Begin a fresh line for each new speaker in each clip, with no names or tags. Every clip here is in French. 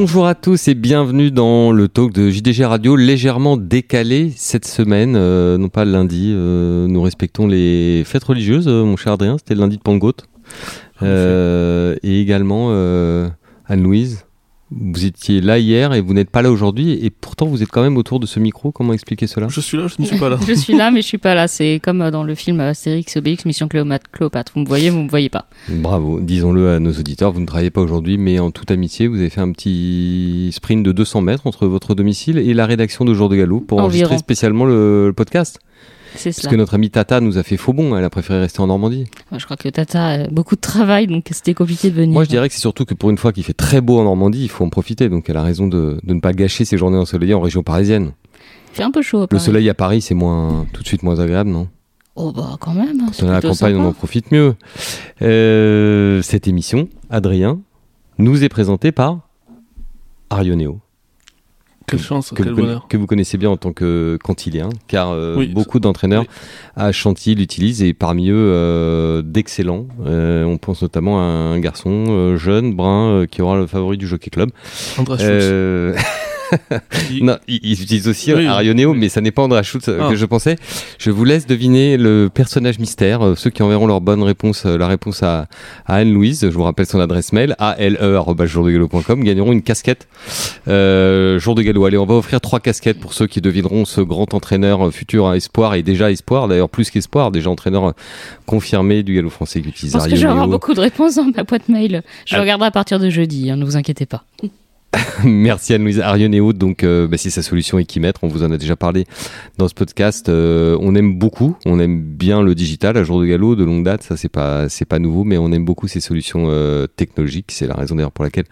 Bonjour à tous et bienvenue dans le talk de JDG Radio, légèrement décalé cette semaine, euh, non pas lundi. euh, nous respectons les fêtes religieuses, euh, mon cher Adrien, c'était le lundi de Pentecôte. Et également Anne-Louise, vous étiez là hier et vous n'êtes pas là aujourd'hui, et pourtant vous êtes quand même autour de ce micro. Comment expliquer cela?
Je suis là, je ne suis pas là.
je suis là, mais je suis pas là. C'est comme euh, dans le film Astérix et Obélix, Mission Cléopâtre. Vous me voyez, vous me voyez pas.
Bravo, disons-le à nos auditeurs, vous ne travaillez pas aujourd'hui, mais en toute amitié, vous avez fait un petit sprint de 200 mètres entre votre domicile et la rédaction de Jour de Galop pour enregistrer spécialement le, le podcast.
C'est
Parce
cela.
que notre amie Tata nous a fait faux bon, elle a préféré rester en Normandie.
Je crois que Tata a beaucoup de travail, donc c'était compliqué de venir.
Moi, je dirais que c'est surtout que pour une fois qu'il fait très beau en Normandie, il faut en profiter. Donc, elle a raison de, de ne pas gâcher ses journées ensoleillées en région parisienne.
Il fait un peu chaud. à
Le soleil à Paris, c'est moins, tout de suite moins agréable, non?
Oh bah quand même. hein,
Quand on est à la campagne, on en profite mieux. Euh, cette émission, Adrien, nous est présentée par Arioneo.
Quelle chance,
que
quel
vous, conna-
bonheur.
que vous connaissez bien en tant que cantilien, car euh,
Oui,
beaucoup d'entraîneurs
oui.
à Chantilly l'utilisent et parmi eux euh, d'excellents. Euh, on pense notamment à un garçon jeune, brun, qui aura le favori du Jockey Club.
André Il-
non, ils, utilisent aussi
Oui,
Arioneo,
oui.
mais ça n'est pas André Schultz euh,
Ah.
que je pensais. Je vous laisse deviner le personnage mystère. Euh, Ceux qui enverront leur bonne réponse, euh, la réponse à, à Anne-Louise, je vous rappelle son adresse mail, ale.jourdegalo.com, gagneront une casquette euh, Jour de Galop. Allez, on va offrir trois casquettes pour ceux qui devineront ce grand entraîneur futur à espoir et déjà espoir, d'ailleurs plus qu'espoir, déjà entraîneur confirmé du galop français qui utilise
Je pense que je vais avoir
Arioneo.
beaucoup de réponses dans ma boîte mail. Je
Ah.
regarderai à partir de jeudi, hein, ne vous inquiétez pas.
Merci Anne-Louise Arioneo. Donc, euh, bah, c'est sa solution Equimètre. On vous en a déjà parlé dans ce podcast. Euh, on aime beaucoup. On aime bien le digital à jour de galop, de longue date. Ça, c'est pas, c'est pas nouveau, mais on aime beaucoup ces solutions euh, technologiques. C'est la raison d'ailleurs pour laquelle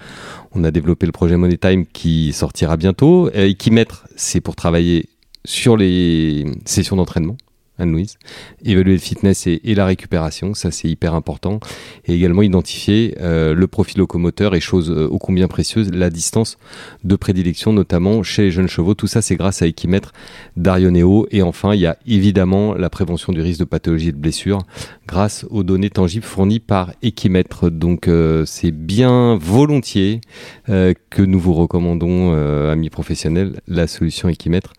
on a développé le projet Money Time qui sortira bientôt. Equimètre, c'est pour travailler sur les sessions d'entraînement. Anne-Louise, évaluer le fitness et, la récupération, ça c'est hyper important, et également identifier euh, le profil locomoteur et chose euh, ô combien précieuse, la distance de prédilection, notamment chez les jeunes chevaux. Tout ça, c'est grâce à Equimètre d'Arioneo. Et enfin, il y a évidemment la prévention du risque de pathologie et de blessure grâce aux données tangibles fournies par Equimètre. Donc, euh, c'est bien volontiers que nous vous recommandons, amis professionnels, la solution Equimètre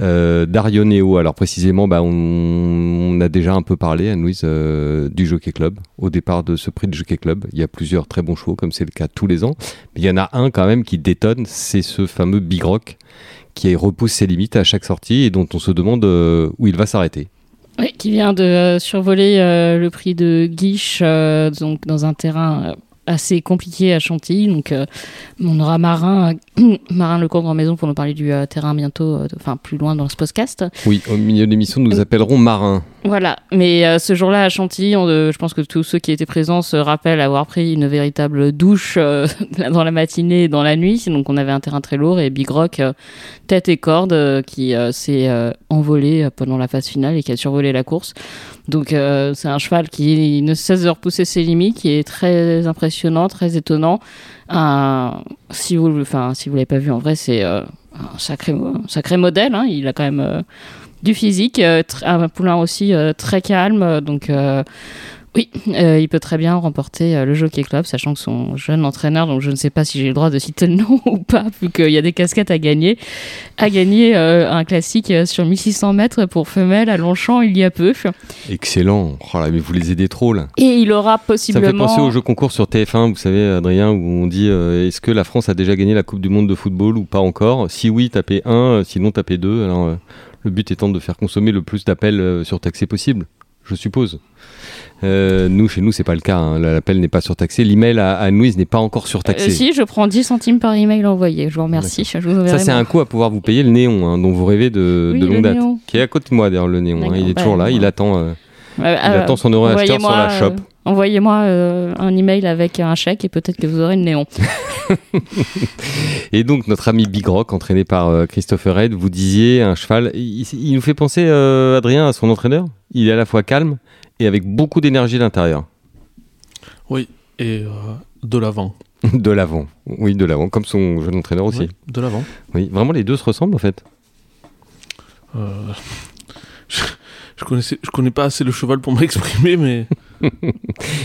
euh, d'Arioneo. Alors, précisément, bah, on, on a déjà un peu parlé, Anne-Louise, euh, du Jockey Club. Au départ de ce prix de Jockey Club, il y a plusieurs très bons chevaux, comme c'est le cas tous les ans. Mais il y en a un quand même qui détonne, c'est ce fameux Big Rock qui repousse ses limites à chaque sortie et dont on se demande euh, où il va s'arrêter.
Oui, qui vient de euh, survoler le prix de Guiche, donc dans un terrain assez compliqué à Chantilly. Donc, euh, on aura Marin, euh, Marin Lecourt en maison pour nous parler du euh, terrain bientôt, euh, enfin plus loin dans ce podcast.
Oui, au milieu de l'émission, nous appellerons Marin.
Voilà, mais euh, ce jour-là à Chantilly, on, euh, je pense que tous ceux qui étaient présents se rappellent avoir pris une véritable douche euh, dans la matinée et dans la nuit. Donc on avait un terrain très lourd et Big Rock, euh, tête et corde, euh, qui euh, s'est envolé pendant la phase finale et qui a survolé la course. Donc c'est un cheval qui ne cesse de repousser ses limites, qui est très impressionnant, très étonnant. Si vous, enfin si vous l'avez pas vu en vrai, c'est un sacré, un sacré modèle. hein. Il a quand même du physique, euh, un poulain aussi euh, très calme, euh, donc oui, euh, il peut très bien remporter euh, le Jockey Club, sachant que son jeune entraîneur, donc je ne sais pas si j'ai le droit de citer le nom ou pas, vu qu'il y a des casquettes à gagner, a gagné euh, un classique sur 1600 mètres pour femelle à Longchamp il y a peu,
Excellent. Oh là, mais vous les aidez trop là.
et il aura
Ça me fait
possiblement...
penser au jeu concours sur TF1, vous savez, Adrien, où on dit est-ce que la France a déjà gagné la Coupe du Monde de football ou pas encore? Si oui, tapez 1, sinon tapez 2. Alors, le but étant de faire consommer le plus d'appels euh, surtaxés possible, je suppose. Euh, nous, chez nous, c'est pas le cas. hein. L'appel n'est pas surtaxé. L'email à, à Louise n'est pas encore
Euh,
surtaxé.
si, je prends 10 centimes par email envoyé, je vous remercie. Je vous enverrai
Ça, c'est un coup à pouvoir vous payer le néon, hein, dont vous rêvez de,
Oui,
de
le
longue date.
néon.
Qui est à côté de moi, d'ailleurs, le néon. hein. Il est
bah,
toujours là, il
voilà.
attend, euh,
Euh,
il
euh,
attend son euro acheteur sur la shop.
Envoyez-moi euh, un email avec un chèque et peut-être que vous aurez le néon.
Et donc, notre ami Big Rock, entraîné par euh, Christopher Red, vous disiez un cheval. Il, il nous fait penser, euh, Adrien, à son entraîneur. Il est à la fois calme et avec beaucoup d'énergie à l'intérieur.
Oui, et euh, de l'avant.
De l'avant. Oui, de l'avant, comme son jeune entraîneur aussi.
Oui, de l'avant.
Oui, vraiment, les deux se ressemblent en fait.
Euh, je, connaissais, connais pas assez le cheval pour m'exprimer, mais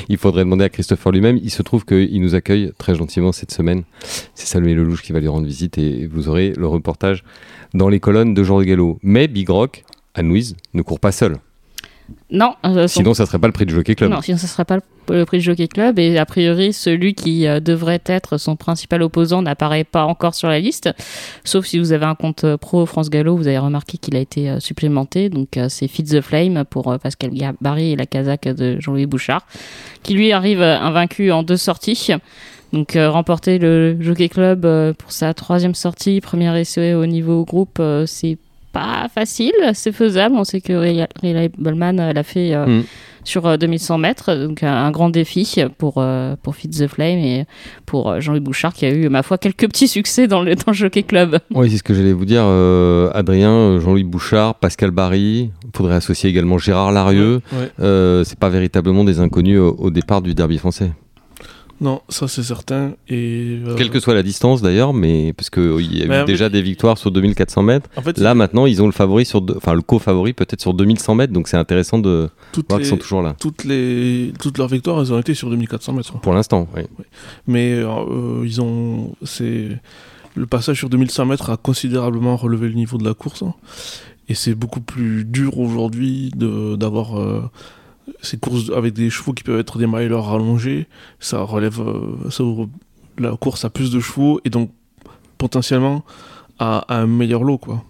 Il faudrait demander à Christopher lui-même. Il se trouve qu'il nous accueille très gentiment cette semaine. C'est Salomé Lelouch qui va lui rendre visite et vous aurez le reportage dans les colonnes de Jean de Gallo. Mais Big Rock, Anne-Louise, ne court pas seul.
Non, euh, son-
Sinon, ça serait pas le prix du Jockey Club.
non, sinon ce ne serait pas le, le prix du Jockey Club. Et a priori, celui qui euh, devrait être son principal opposant n'apparaît pas encore sur la liste. Sauf si vous avez un compte euh, pro France Gallo, vous avez remarqué qu'il a été supplémenté. Donc c'est Feed the Flame pour Pascal Barry et la Kazakh de Jean-Louis Bouchard, qui lui arrive invaincu en deux sorties. Donc remporter le Jockey Club pour sa troisième sortie, première essai au niveau groupe, c'est pas facile, c'est faisable. On sait que Reliableman euh, l'a fait euh,
Mm.
sur euh, 2100 mètres, donc un, un grand défi pour euh, pour Feed the Flame et pour euh, Jean-Louis Bouchard qui a eu ma foi quelques petits succès dans le dans le Jockey Club.
Oui, c'est ce que j'allais vous dire. euh, Adrien, Jean-Louis Bouchard, Pascal Barry. Il faudrait associer également Gérard Larieux.
ouais.
Euh, c'est pas véritablement des inconnus au, au départ du derby français.
Non, ça c'est certain. Et euh,
Quelle que soit la distance d'ailleurs, mais parce qu'il y a
Mais
eu
en
déjà des victoires sur 2400 mètres.
en fait,
Là maintenant, ils ont le favori sur, enfin le co-favori peut-être sur 2100 mètres, donc c'est intéressant de
toutes,
voir
les-
qu'ils sont toujours là.
toutes les toutes leurs victoires, elles ont été sur 2400 mètres.
Pour l'instant, oui.
Mais euh, ils ont, c'est le passage sur 2100 mètres a considérablement relevé le niveau de la course. hein. Et c'est beaucoup plus dur aujourd'hui de- d'avoir euh, ces courses avec des chevaux qui peuvent être des milers rallongés. Ça relève, euh, ça ouvre la course à plus de chevaux et donc potentiellement à, à un meilleur lot, quoi.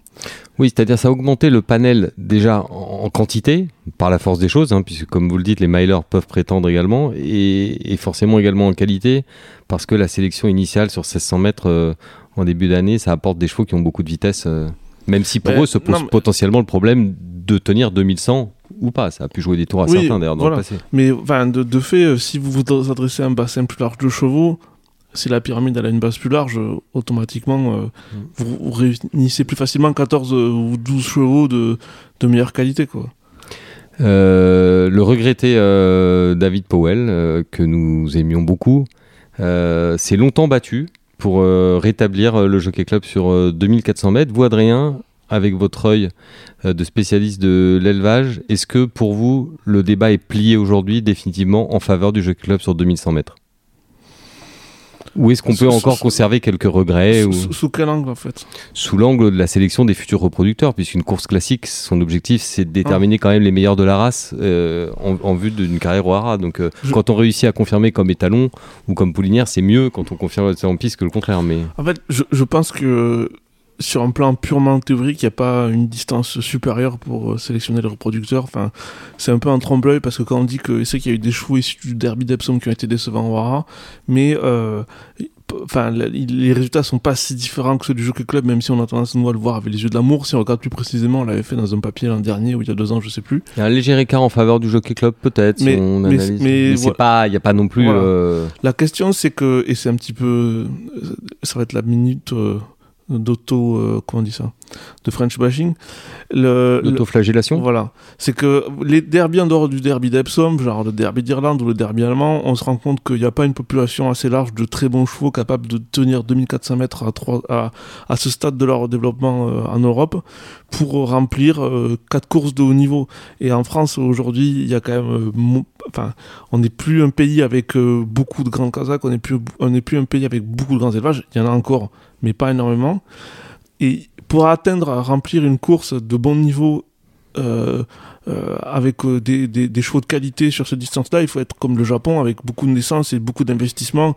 Oui, c'est-à-dire ça a augmenté le panel déjà en, quantité par la force des choses, hein, puisque comme vous le dites, les milers peuvent prétendre également, et, et forcément également en qualité, parce que la sélection initiale sur 1600 mètres euh, en début d'année, ça apporte des chevaux qui ont beaucoup de vitesse, euh, même si pour
Mais-
eux se pose
non,
potentiellement le problème de tenir 2100 ou pas. Ça a pu jouer des tours à
Oui,
certains d'ailleurs dans
voilà.
le passé.
Mais enfin, de, de fait, euh, si vous vous adressez à un bassin plus large de chevaux, si la pyramide elle a une base plus large, euh, automatiquement, euh, vous, vous réunissez plus facilement 14 euh, ou 12 chevaux de, de meilleure qualité. Quoi.
Euh, le regretté euh, David Powell, que nous aimions beaucoup, s'est longtemps battu pour rétablir le Jockey Club sur euh, 2400 mètres. Vous, Adrien, avec votre œil euh, de spécialiste de l'élevage, est-ce que pour vous, le débat est plié aujourd'hui définitivement en faveur du Jockey Club sur 2100 mètres? Ou est-ce qu'on peut
Sous-
encore
sous-
conserver quelques regrets
sous,
ou...
sous- sous quel angle en fait?
sous l'angle de la sélection des futurs reproducteurs, puisqu'une course classique, son objectif, c'est de
Ah.
déterminer quand même les meilleurs de la race euh, en, en vue d'une carrière au hara. Donc, euh,
Je-
quand on réussit à confirmer comme étalon ou comme poulinière, c'est mieux quand on confirme en piste que le contraire. Mais
En fait, je, je pense que sur un plan purement théorique, il n'y a pas une distance supérieure pour euh, sélectionner les reproducteurs. Enfin, c'est un peu un trompe-l'œil parce que quand on dit que c'est qu'il y a eu des chevaux issus du derby d'Epsom qui ont été décevants au Hara, mais euh, enfin, les résultats sont pas si différents que ceux du Jockey Club, même si on a tendance nous à le voir avec les yeux de l'amour. Si on regarde plus précisément, on l'avait fait dans un papier l'an dernier ou il y a deux ans, je sais plus.
il y a un léger écart en faveur du Jockey Club, peut-être, si
Mais-
on
mais-
analyse.
mais
c'est
voilà.
pas, il n'y a pas non plus.
Voilà.
euh,
La question, c'est que, et c'est un petit peu, ça va être la minute euh, d'auto, euh, comment on dit ça, de French bashing.
L'autoflagellation
voilà, c'est que les derbies en dehors du derby d'Epsom, genre le derby d'Irlande ou le derby allemand, on se rend compte qu'il n'y a pas une population assez large de très bons chevaux capables de tenir 2400 mètres à, à, à ce stade de leur développement euh, en Europe pour remplir euh, quatre courses de haut niveau. Et en France aujourd'hui, il y a quand même, euh, enfin, on n'est plus un pays avec euh, beaucoup de grands Kazakhs, on n'est plus, on n'est plus un pays avec beaucoup de grands élevages. Il y en a encore, mais pas énormément. Et pour atteindre à remplir une course de bon niveau euh, euh, avec euh, des, des, chevaux de qualité sur cette distance-là, il faut être comme le Japon avec beaucoup de naissances et beaucoup d'investissements.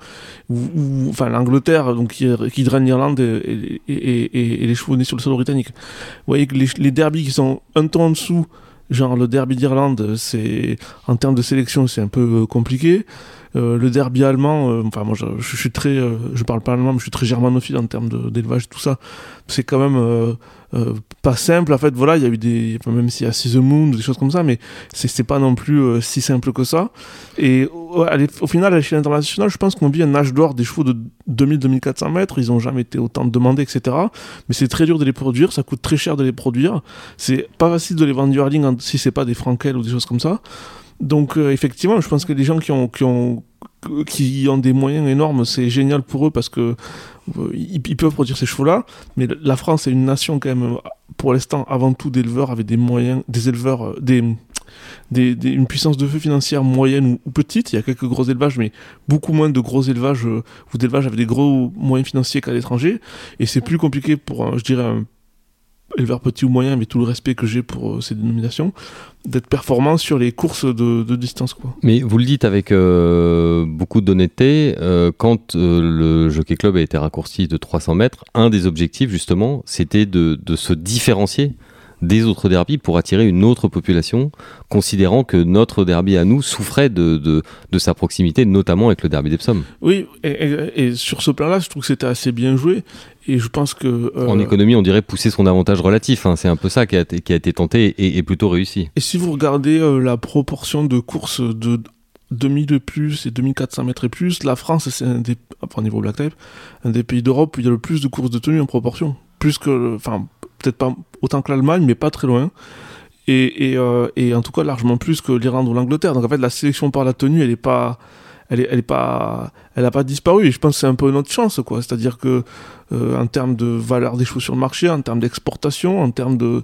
Ou, enfin, l'Angleterre, donc qui, draine l'Irlande et, les chevaux nés sur le sol britannique. Vous voyez que les, les qui sont un ton en dessous, genre le derby d'Irlande, c'est en termes de sélection, c'est un peu compliqué. Euh, le derby allemand, euh, enfin moi je, je suis très, euh, je parle pas allemand, mais je suis très germanophile en termes d'élevage, tout ça. C'est quand même pas simple. En fait, voilà, il y a eu des, même s'il y a See the Moon, des choses comme ça, mais c'est pas non plus si simple que ça. Et au, final, à l'échelle internationale, je pense qu'on vit un âge d'or des chevaux de 2000-2400 mètres. Ils ont jamais été autant demandés, etc. Mais c'est très dur de les produire, ça coûte très cher de les produire. C'est pas facile de les vendre du hurling si c'est pas des Frankel ou des choses comme ça. Donc euh, effectivement, je pense que les gens qui ont, qui ont, qui ont des moyens énormes, c'est génial pour eux parce que euh, ils, peuvent produire ces chevaux-là. Mais la France est une nation quand même pour l'instant avant tout d'éleveurs avec des moyens, des éleveurs, euh, des, une puissance de feu financière moyenne ou, ou petite. Il y a quelques gros élevages, mais beaucoup moins de gros élevages ou d'élevages avec des gros moyens financiers qu'à l'étranger. Et c'est plus compliqué pour, je dirais, éleveur petit ou moyen, mais tout le respect que j'ai pour euh, ces dénominations, d'être performant sur les courses de, distance. Quoi.
Mais vous le dites avec euh, beaucoup d'honnêteté, euh, quand le Jockey Club a été raccourci de 300 mètres, un des objectifs justement, c'était de se différencier des autres derbies pour attirer une autre population, considérant que notre derby à nous souffrait de, de, de sa proximité, notamment avec le derby d'Epsom.
Oui, et, et- et sur ce plan-là, je trouve que c'était assez bien joué. Et je pense que. euh,
En économie, on dirait pousser son avantage relatif. hein. C'est un peu ça qui a, été- qui a été tenté et, et plutôt réussi.
Et si vous regardez euh, la proportion de courses de 2000 de plus et 2400 mètres et plus, la France, c'est un des, enfin, niveau Black Type, un des pays d'Europe où il y a le plus de courses de tenue en proportion. Plus que, enfin, peut-être pas autant que l'Allemagne, mais pas très loin. Et, et, euh, et en tout cas, largement plus que l'Irlande ou l'Angleterre. Donc en fait, la sélection par la tenue, elle est pas. Elle est, elle pas, pas disparu et je pense que c'est un peu notre chance quoi. C'est-à-dire que euh, en termes de valeur des chevaux sur le marché, en termes d'exportation, en termes de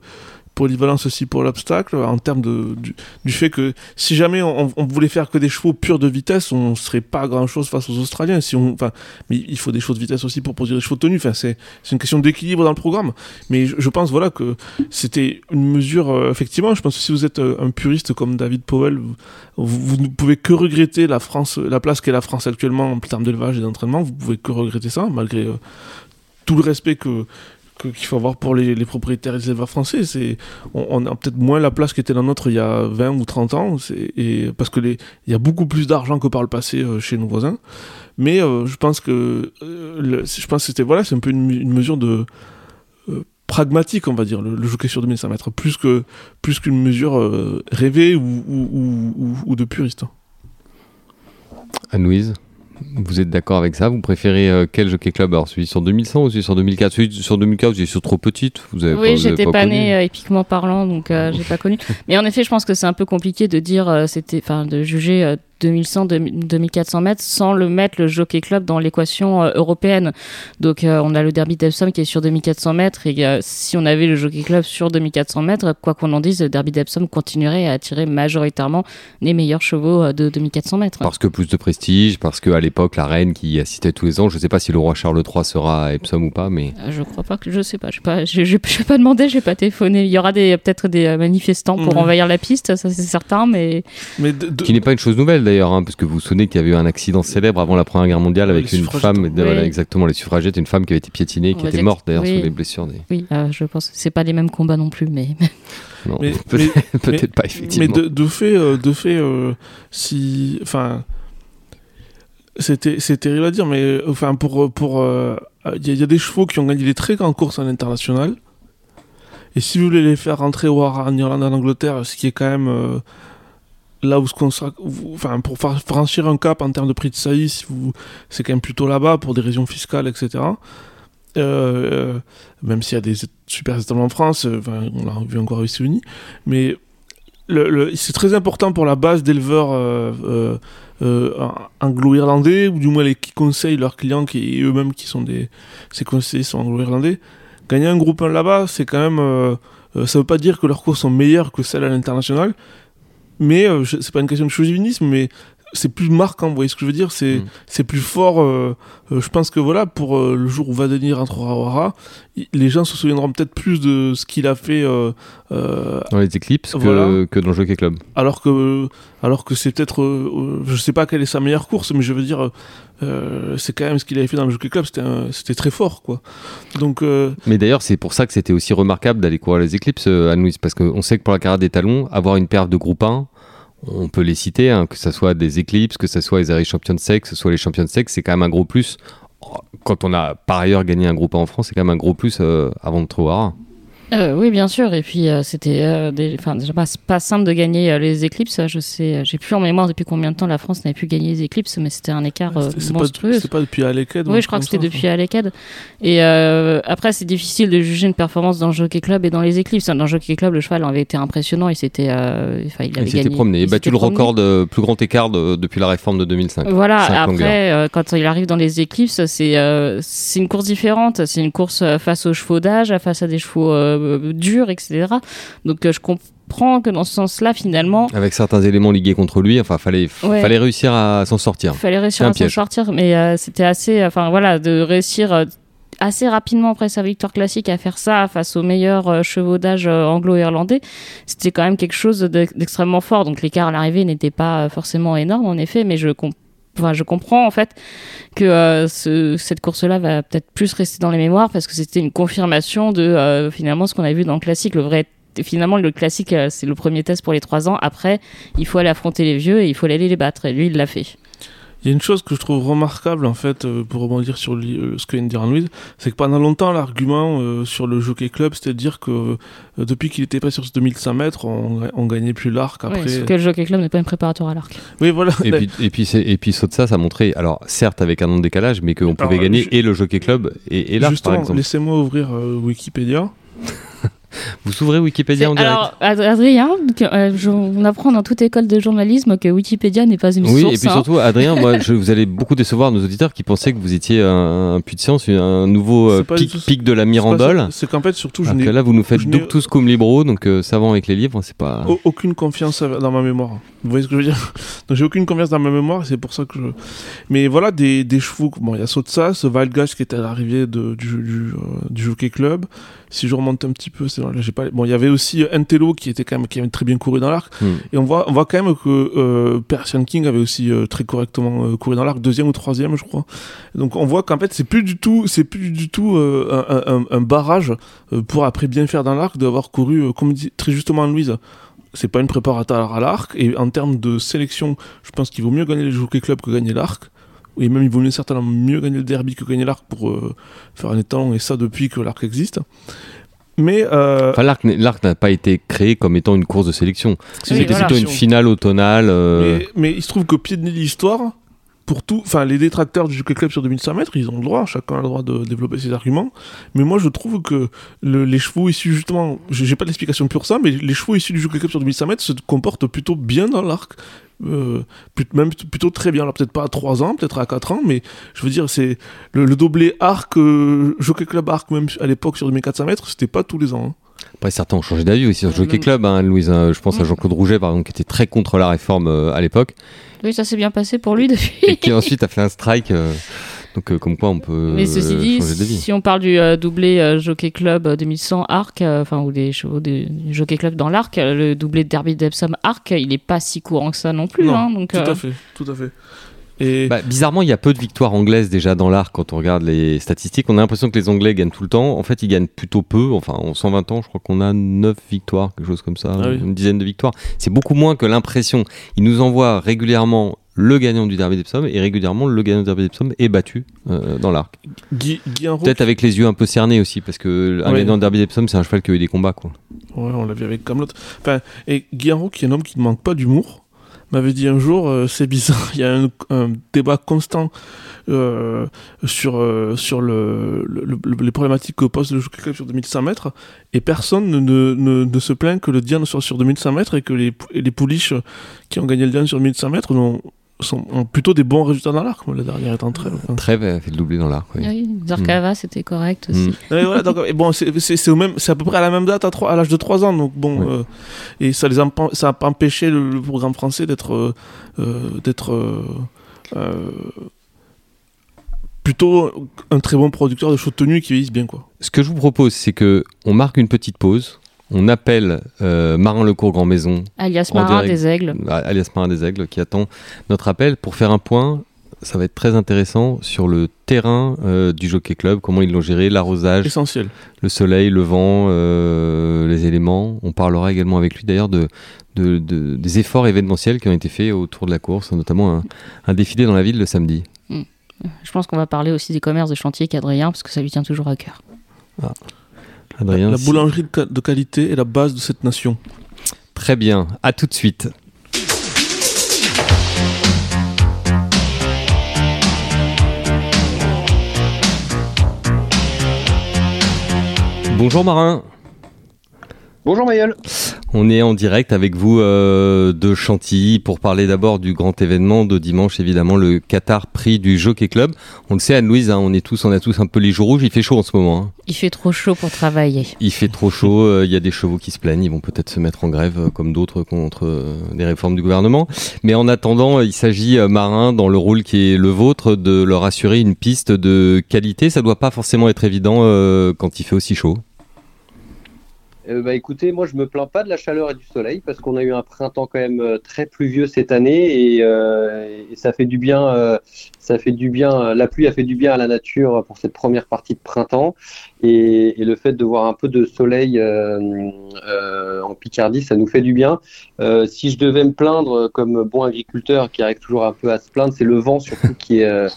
polyvalence aussi pour l'obstacle, en termes de, du, du fait que si jamais on, on voulait faire que des chevaux purs de vitesse, on serait pas grand chose face aux Australiens. Si on, enfin, mais il faut des chevaux de vitesse aussi pour produire des chevaux de tenue. Enfin, c'est une question d'équilibre dans le programme. Mais je, pense voilà que c'était une mesure euh, effectivement. Je pense que si vous êtes euh, un puriste comme David Powell, vous, vous, ne pouvez que regretter la France, la place qu'est la France actuellement en termes d'élevage et d'entraînement. Vous pouvez que regretter ça, malgré euh, tout le respect que- qu'il faut avoir pour les, propriétaires et les éleveurs français. C'est, on, a peut-être moins la place qui était la nôtre il y a 20 ou 30 ans, et, parce que les, il y a beaucoup plus d'argent que par le passé euh, chez nos voisins. Mais euh, je pense que, euh, je pense que c'était, voilà, c'est un peu une, mesure de pragmatique, on va dire, le, le jockey sur 2500 mètres, plus, que, plus qu'une mesure rêvée ou- ou de puriste.
Anne-Louise, vous êtes d'accord avec ça? Vous préférez euh, quel Jockey Club? Alors celui sur 2100 ou celui sur 2004 Celui sur 2004, vous sur trop petite. Vous avez pas-
Oui, j'étais pas,
connu.
née euh, épiquement parlant, donc euh, j'ai pas connu. Mais en effet, je pense que c'est un peu compliqué de dire, euh, c'était, enfin, de juger euh, 2100, 2000 2400 mètres sans le mettre le Jockey Club dans l'équation euh, européenne. Donc, euh, on a le Derby d'Epsom qui est sur 2400 mètres et euh, si on avait le Jockey Club sur 2400 mètres, quoi qu'on en dise, le Derby d'Epsom continuerait à attirer majoritairement les meilleurs chevaux euh, de 2400 mètres.
Parce que plus de prestige, parce qu'à l'époque, la reine qui y assistait tous les ans, je ne sais pas si le roi Charles III sera à Epsom ou pas, mais
Euh, Je crois pas que je sais pas. Je pas. Je, je, je vais pas demandé. J'ai pas téléphoné. Il y aura des peut-être des manifestants pour envahir la piste, ça c'est certain. Mais
Mais de- de-
qui n'est pas une chose nouvelle d'ailleurs, hein, parce que vous vous souvenez qu'il y avait eu un accident célèbre avant la Première Guerre mondiale avec
Les
une femme, voilà, exactement, les suffragettes, une femme qui avait été piétinée,
On
qui était morte
que-
d'ailleurs
oui.
sur les blessures. Des...
oui, euh, je pense que c'est pas les mêmes combats non plus. Mais
Non,
Mais-
peut-être peut-être pas
Mais
effectivement.
de, de fait, euh, de fait euh, si. Enfin. C'était c'est terrible à dire, mais euh, enfin, pour. pour euh, Il y, a- il y a des chevaux qui ont gagné des très grandes courses à l'international. Et si vous voulez les faire rentrer au Hara en Irlande, en Angleterre, ce qui est quand même. Là où sera. vous- Enfin, pour franchir un cap en termes de prix de saillie, si c'est quand même plutôt là-bas pour des raisons fiscales, etc. Euh, euh, même s'il y a des super établissements en France, euh, on l'a vu encore ici unis, mais c'est très important pour la base d'éleveurs anglo-irlandais, ou du moins les qui conseillent leurs clients, qui eux-mêmes qui sont des ces conseillers sont anglo-irlandais. Gagner un groupe 1 là-bas, c'est quand même. ça veut pas dire que leurs courses sont meilleures que celles à l'international, mais euh, c'est pas une question de chauvinisme, mais c'est plus marquant, vous voyez ce que je veux dire C'est
Mm.
c'est plus fort. euh, euh, je pense que voilà, pour euh, le jour où Vadenir rentrera i- les gens se souviendront peut-être plus de ce qu'il a fait
Dans les éclipses que,
Voilà.
que dans le Jockey Club.
alors que alors que c'est peut-être je sais pas quelle est sa meilleure course mais je veux dire c'est quand même ce qu'il avait fait dans le Jockey Club c'était très fort quoi donc
Mais d'ailleurs, c'est pour ça que c'était aussi remarquable d'aller courir les éclipses, euh, Anne-Louise, parce qu'on sait que pour la carrière des talons, avoir une paire de groupe 1, on peut les citer, hein, que ce soit des éclipses, que ce soit les Irish Champions Sex, que ce soit les Champions Sex, c'est quand même un gros plus. Quand on a par ailleurs gagné un groupe 1 en France, c'est quand même un gros plus euh, avant de trouver.
Euh, oui, bien sûr. Et puis euh, c'était euh, des- enfin, déjà pas, pas simple de gagner euh, les éclipses. Je sais, j'ai plus en mémoire depuis combien de temps la France n'avait pu gagner les éclipses, mais c'était un écart euh,
c'est-
monstrueux.
c'est pas depuis Aleked
Oui, je crois que c'était depuis Alekad. Et euh, après, c'est difficile de juger une performance dans le Jockey Club et dans les éclipses. Dans le Jockey Club, le cheval avait été impressionnant c'était, euh, enfin, il
Il
avait
s'était
gagné.
promené,
il
il a battu
s'était
le
promené.
record de plus grand écart de- depuis la réforme de 2005.
Voilà, après, euh, quand il arrive dans les éclipses, c'est euh, c'est une course différente. C'est une course face aux chevaux d'âge, face à des chevaux euh, dur, etc. Donc euh, je comprends que dans ce sens-là, finalement,
Avec certains éléments ligués contre lui, enfin, fallait,
Ouais.
fallait réussir à s'en sortir.
il fallait réussir à s'en sortir, mais euh, c'était assez, enfin voilà, de réussir euh, assez rapidement après sa victoire classique à faire ça face aux meilleurs euh, chevaux d'âge euh, anglo-irlandais, c'était quand même quelque chose d'ex- d'extrêmement fort. Donc l'écart à l'arrivée n'était pas forcément énorme en effet, mais je comprends. Enfin, je comprends en fait que euh, ce- cette course-là va peut-être plus rester dans les mémoires parce que c'était une confirmation de euh, finalement ce qu'on a vu dans le classique. Le vrai, finalement, le classique, euh, c'est le premier test pour les trois ans. Après, il faut aller affronter les vieux et il faut aller les battre. Et lui, il l'a fait.
Il y a une chose que je trouve remarquable, en fait, euh, pour rebondir sur li- euh, ce que vient de dire Louise, c'est que pendant longtemps, l'argument euh, sur le Jockey Club, c'était de dire que euh, depuis qu'il était pas sur ce 2100 mètres, on, on gagnait plus l'arc
Oui,
après.
sauf que le Jockey Club n'est pas un préparateur à l'arc.
Oui, voilà.
Et puis, et puis, c'est- et puis saut de ça, ça montrait, alors certes avec un an de décalage, mais qu'on pouvait
Alors,
gagner et le Jockey Club et, et là, par
Justement,
exemple.
laissez-moi ouvrir euh, Wikipédia.
Vous s'ouvrez Wikipédia en direct
Alors, Ad- Adrien, euh, je- on apprend dans toute école de journalisme que Wikipédia n'est pas une
Oui,
source.
et puis
hein.
surtout, Adrien, moi, je, vous allez beaucoup décevoir nos auditeurs qui pensaient que vous étiez un, un puits de science, un nouveau euh, pic,
tout-
pic de la Mirandole.
C'est qu'en fait, surtout, je n'ai
là, vous nous faites tous comme libéraux, donc euh, savant avec les livres, c'est pas.
au- aucune confiance dans ma mémoire. Vous voyez ce que je veux dire? Donc j'ai aucune confiance dans ma mémoire, c'est pour ça que je. Mais voilà, des, des chevaux. Bon, il y a Sotsas, Valgas qui était à l'arrivée du, du, euh, du Jockey Club. Si je remonte un petit peu, c'est là, j'ai pas. Bon, il y avait aussi Entelo qui était quand même qui avait très bien couru dans l'arc.
Hmm.
Et on voit, on voit quand même que euh, Persian King avait aussi euh, très correctement euh, couru dans l'arc, deuxième ou troisième, je crois. Donc on voit qu'en fait c'est plus du tout, c'est plus du tout euh, un, un- un barrage euh, pour après bien faire dans l'arc d'avoir couru, euh, comme dit très justement Louise. C'est pas une préparateur à l'arc et en termes de sélection, je pense qu'il vaut mieux gagner les Jockey Club que gagner l'arc. Et même il vaut mieux certainement mieux gagner le derby que gagner l'arc pour euh, faire un étalon et ça depuis que l'arc existe. Mais euh,
Enfin, l'arc n'a pas été créé comme étant une course de sélection.
Oui,
C'était
voilà.
plutôt une finale automnale. euh,
Mais, mais il se trouve qu'au pied de l'histoire, pour tout, enfin les détracteurs du Jockey Club sur 2100 mètres, ils ont le droit, chacun a le droit de développer ses arguments. Mais moi je trouve que le- les chevaux issus justement, j'ai pas d'explication pure ça, mais les chevaux issus du Jockey Club sur 2100 mètres se comportent plutôt bien dans l'arc. Euh, même plutôt très bien, alors peut-être pas à 3 ans, peut-être à 4 ans, mais je veux dire, c'est le, le doublé arc, euh, Jockey Club arc, même à l'époque sur 2400 mètres, c'était pas tous les ans. hein.
Après, certains ont changé d'avis aussi sur le
Ouais,
Jockey Club, hein, Louise. hein. je pense à. Jean-Claude Rouget, par exemple, qui était très contre la réforme euh, à l'époque,
Oui, ça s'est bien passé pour lui depuis.
et qui ensuite a fait un strike. euh, donc, euh, comme quoi, on peut
Mais ceci
euh,
dit, si on parle du euh, doublé euh, Jockey Club euh, 2100 Arc, euh, enfin, ou des chevaux du Jockey Club dans l'arc, euh, le doublé de Derby d'Epsom Arc, il est pas si courant que ça non plus.
Non,
hein, donc,
Tout
euh,
à fait, tout à fait. Et
Bah, bizarrement, il y a peu de victoires anglaises déjà dans l'arc quand on regarde les statistiques. On a l'impression que les Anglais gagnent tout le temps. En fait, ils gagnent plutôt peu. Enfin, en 120 ans, je crois qu'on a 9 victoires, quelque chose comme ça,
Ah oui.
une dizaine de victoires. C'est beaucoup moins que l'impression. Ils nous envoient régulièrement le gagnant du Derby d'Epsom et régulièrement le gagnant du Derby d'Epsom est battu euh, dans l'arc. Peut-être avec les yeux un peu cernés aussi, parce que un
Ouais.
gagnant de Derby d'Epsom, c'est un cheval qui a eu des combats. Quoi.
Ouais, on l'a vu avec Camelot. Enfin, et Guillermo, qui est un homme qui ne manque pas d'humour, m'avait dit un jour, euh, c'est bizarre, il y a un, débat constant euh, sur, euh, les problématiques que pose le Jockey Club sur 2100 mètres, et personne ne, ne, se plaint que le Diane soit sur 2100 mètres et que les, les pouliches qui ont gagné le Diane sur 2100 mètres sont, ont plutôt des bons résultats dans l'arc. La dernière étant très. enfin.
Trèves a fait le doublé dans l'arc. oui.
Oui, Zarkava, c'était correct aussi.
Mm.
Ouais, voilà, donc, et bon, c'est c'est- c'est au même, c'est à peu près à la même date, à, trois- à l'âge de 3 ans, donc bon, euh, et ça les ça a pas empêché le, le programme français d'être, euh, euh, d'être euh, euh, plutôt un très bon producteur de chauds de tenue qui vieillissent bien, quoi.
Ce que je vous propose, c'est que on marque une petite pause. On appelle euh, Marin Lecourt Grand Maison,
Alias Marin
direct.
des Aigles.
alias Marin des Aigles, qui attend notre appel pour faire un point. Ça va être très intéressant sur le terrain euh, du Jockey Club, comment ils l'ont géré, l'arrosage,
Essentiel.
le soleil, le vent, euh, les éléments. On parlera également avec lui d'ailleurs de, de- de- des efforts événementiels qui ont été faits autour de la course, notamment un, un défilé dans la ville le samedi.
Je pense qu'on va parler aussi des commerces de chantier qu'Adrien, parce que ça lui tient toujours à cœur.
Adrien,
la boulangerie de qualité est la base de cette nation.
Très bien, à tout de suite. Bonjour Marin,
Bonjour Mayol.
On est en direct avec vous euh, de Chantilly pour parler d'abord du grand événement de dimanche, évidemment le Qatar Prix du Jockey Club. On le sait, Anne-Louise, hein, on est tous, on a tous un peu les joues rouges. Il fait chaud en ce moment. Hein.
Il fait trop chaud pour travailler.
Il fait trop chaud. Euh, il y a des chevaux qui se plaignent. Ils vont peut-être se mettre en grève euh, comme d'autres contre des réformes du gouvernement. Mais en attendant, il s'agit, Marin, dans le rôle qui est le vôtre, de leur assurer une piste de qualité. Ça doit pas forcément être évident quand il fait aussi chaud.
Euh, bah, écoutez, moi je me plains pas de la chaleur et du soleil parce qu'on a eu un printemps quand même euh, très pluvieux cette année et, euh, et ça fait du bien. Euh, ça fait du bien. La pluie a fait du bien à la nature pour cette première partie de printemps et, et le fait de voir un peu de soleil en Picardie, ça nous fait du bien. si je devais me plaindre comme bon agriculteur qui arrive toujours un peu à se plaindre, c'est le vent surtout qui est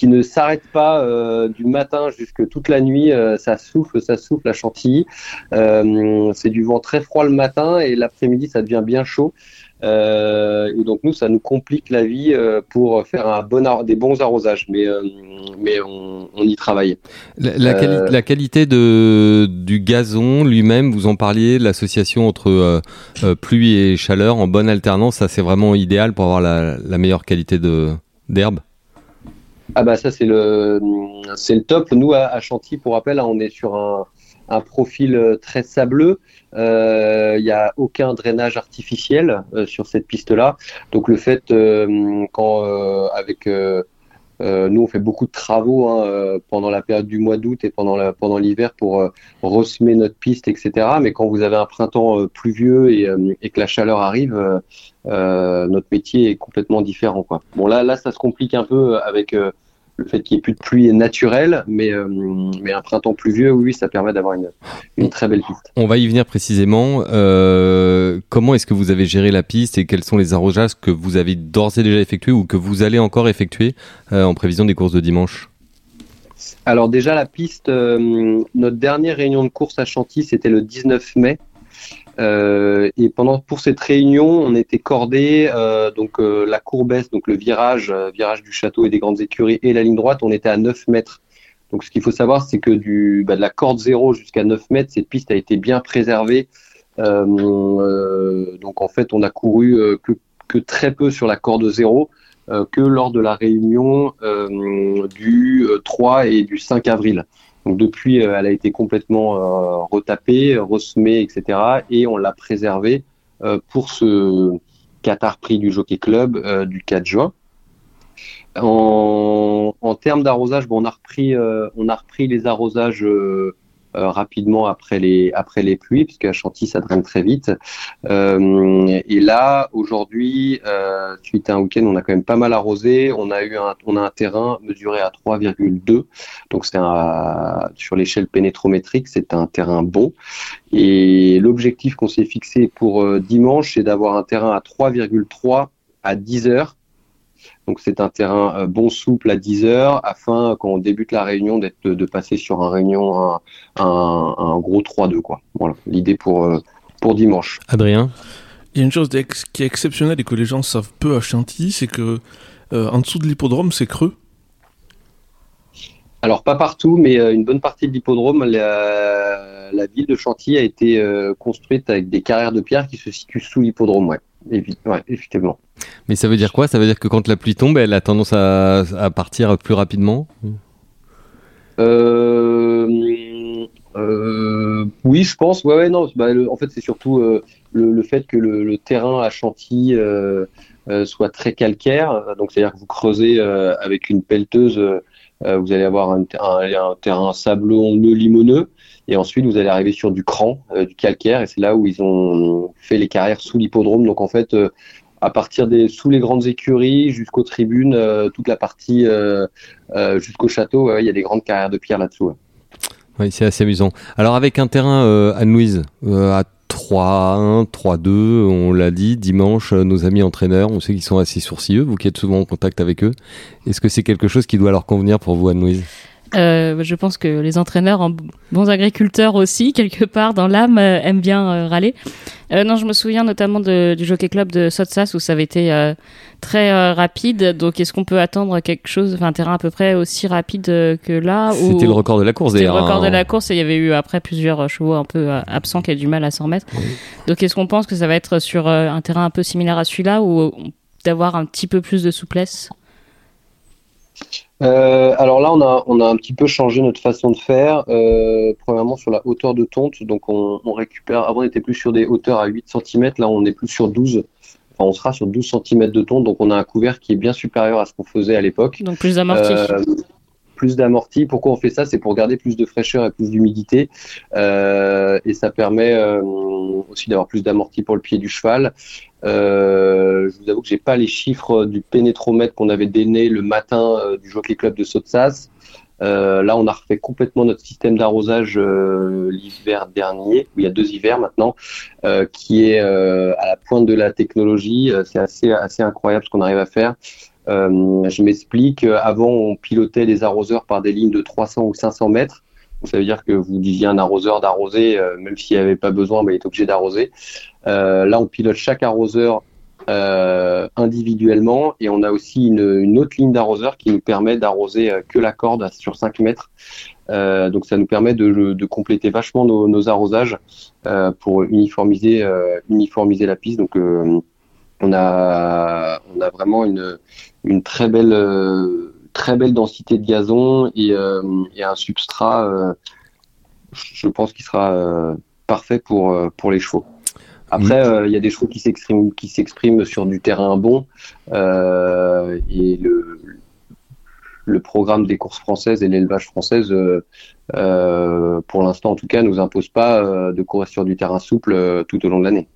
qui ne s'arrête pas euh, du matin jusque toute la nuit. Euh, ça souffle, ça souffle à Chantilly. Euh, c'est du vent très froid le matin et l'après-midi ça devient bien chaud. et donc nous, ça nous complique la vie pour faire un bon des bons arrosages, mais mais on, y travaille.
La, qualité de du gazon lui-même, vous en parliez, l'association entre pluie et chaleur en bonne alternance, ça c'est vraiment idéal pour avoir la, la meilleure qualité de d'herbe.
Ah bah ça c'est le c'est le top. Nous à, Chantilly, pour rappel, hein, on est sur un, un profil euh, très sableux. Il euh, n'y a aucun drainage artificiel euh, sur cette piste-là. Donc le fait quand avec nous, on fait beaucoup de travaux hein, pendant la période du mois d'août et pendant la, pendant l'hiver pour ressemer notre piste, etc. Mais quand vous avez un printemps pluvieux et, et, que la chaleur arrive, notre métier est complètement différent. Quoi. Bon, là, là, ça se complique un peu avec le fait qu'il n'y ait plus de pluie naturelle, mais, euh, mais un printemps pluvieux, oui, ça permet d'avoir une, une, très belle piste.
On va y venir précisément. Euh, comment est-ce que vous avez géré la piste et quels sont les arrosages que vous avez d'ores et déjà effectués ou que vous allez encore effectuer euh, en prévision des courses de dimanche?
Alors déjà la piste, notre dernière réunion de course à Chantilly, c'était le 19 mai. Euh, et pendant pour cette réunion, on était cordé euh, donc euh, la courbesse, donc le virage, virage du château et des grandes écuries et la ligne droite, on était à 9 mètres. Donc ce qu'il faut savoir, c'est que du bah, de la corde zéro jusqu'à 9 mètres, cette piste a été bien préservée. donc en fait, on a couru que, que, très peu sur la corde zéro, que lors de la réunion du 3 et du 5 avril. Donc depuis, euh, elle a été complètement euh, retapée, ressemée, etc. Et on l'a préservée euh, pour ce Qatar Prix du Jockey Club du 4 juin. En, en termes d'arrosage, bon, on a repris, on a repris les arrosages rapidement après les après les pluies, puisque Chantilly ça draine très vite. Euh, et là, aujourd'hui, euh, suite à un week-end, on a quand même pas mal arrosé. On a eu un, on a un terrain mesuré à 3,2, donc c'est sur l'échelle pénétrométrique, c'est un terrain bon. Et l'objectif qu'on s'est fixé pour dimanche, c'est d'avoir un terrain à 3,3 à 10 heures donc c'est un terrain euh, bon souple à 10 heures afin quand on débute la réunion d'être de passer sur un réunion un, un, gros 3-2 quoi. Voilà l'idée pour euh, pour dimanche.
Adrien?
Il y a une chose qui est exceptionnelle et que les gens savent peu à Chantilly, c'est que euh, en dessous de l'hippodrome c'est creux.
Alors pas partout, mais une bonne partie de l'hippodrome, la, la, ville de Chantilly a été construite avec des carrières de pierre qui se situent sous l'hippodrome. Ouais effectivement.
Mais ça veut dire quoi? Ça veut dire que quand la pluie tombe, elle a tendance à, partir plus rapidement?
Euh, euh, Oui, je pense. Ouais, ouais non. Bah, en fait, c'est surtout euh, le, fait que le, terrain à Chantilly soit très calcaire. Donc, c'est-à-dire que vous creusez avec une pelleteuse, vous allez avoir un, terrain sablonneux, limoneux. Et ensuite, vous allez arriver sur du cran, euh, du calcaire, et c'est là où ils ont fait les carrières sous l'hippodrome. Donc en fait, euh, à partir des sous les grandes écuries jusqu'aux tribunes, euh, toute la partie jusqu'au château, il y a des grandes carrières de pierre là-dessous.
Oui, c'est assez amusant. Alors avec un terrain Anne-Louise à 3-1, 3-2, on l'a dit, dimanche, nos amis entraîneurs, on sait qu'ils sont assez sourcilleux, vous qui êtes souvent en contact avec eux. Est-ce que c'est quelque chose qui doit leur convenir pour vous, Anne-Louise?
Euh, je pense que les entraîneurs, en bons agriculteurs aussi, quelque part dans l'âme, euh, aiment bien euh, râler. Non, je me souviens notamment de, du Jockey Club de Sotsas où ça avait été très rapide. Donc, est-ce qu'on peut attendre quelque chose, enfin, un terrain à peu près aussi rapide que là
C'était le record de la course
C'était le
d'ailleurs.
record de
hein.
la course et il y avait eu après plusieurs chevaux un peu absents qui avaient du mal à s'en remettre. Donc, est-ce qu'on pense que ça va être sur un terrain un peu similaire à celui-là ou d'avoir un petit peu plus de souplesse?
Euh, alors là, on a, on a un petit peu changé notre façon de faire. Euh, premièrement, sur la hauteur de tonte. Donc, on, on récupère. Avant, on était plus sur des hauteurs à 8 cm. Là, on est plus sur 12. Enfin, on sera sur 12 cm de tonte. Donc, on a un couvert qui est bien supérieur à ce qu'on faisait à l'époque.
Donc, plus amorti.
Euh, plus d'amorti. Pourquoi on fait ça? C'est pour garder plus de fraîcheur et plus d'humidité. Euh, et ça permet euh, aussi d'avoir plus d'amorti pour le pied du cheval. Euh, je vous avoue que j'ai pas les chiffres du pénétromètre qu'on avait donné le matin du Jockey Club de Sotsas. Là, on a refait complètement notre système d'arrosage l'hiver dernier, ou il y a deux hivers maintenant, qui est à la pointe de la technologie. C'est assez incroyable ce qu'on arrive à faire. Euh, je m'explique. Avant, on pilotait les arroseurs par des lignes de 300 ou 500 mètres. Ça veut dire que vous disiez un arroseur d'arroser, euh, même s'il n'y avait pas besoin, bah, il est obligé d'arroser. Euh, là, on pilote chaque arroseur individuellement et on a aussi une, autre ligne d'arroseur qui nous permet d'arroser que la corde sur 5 mètres. Donc ça nous permet de, compléter vachement nos, arrosages pour uniformiser, euh, la piste. On a, on a vraiment une, une très belle, euh, très belle densité de gazon et, euh, et un substrat, euh, je pense qu'il sera parfait pour, pour les chevaux. Après, euh, il y a des chevaux qui s'expriment, qui s'expriment sur du terrain bon euh, et le, le programme des courses françaises et l'élevage française, euh, euh, pour l'instant en tout cas, nous impose pas de courir sur du terrain souple tout au long de l'année.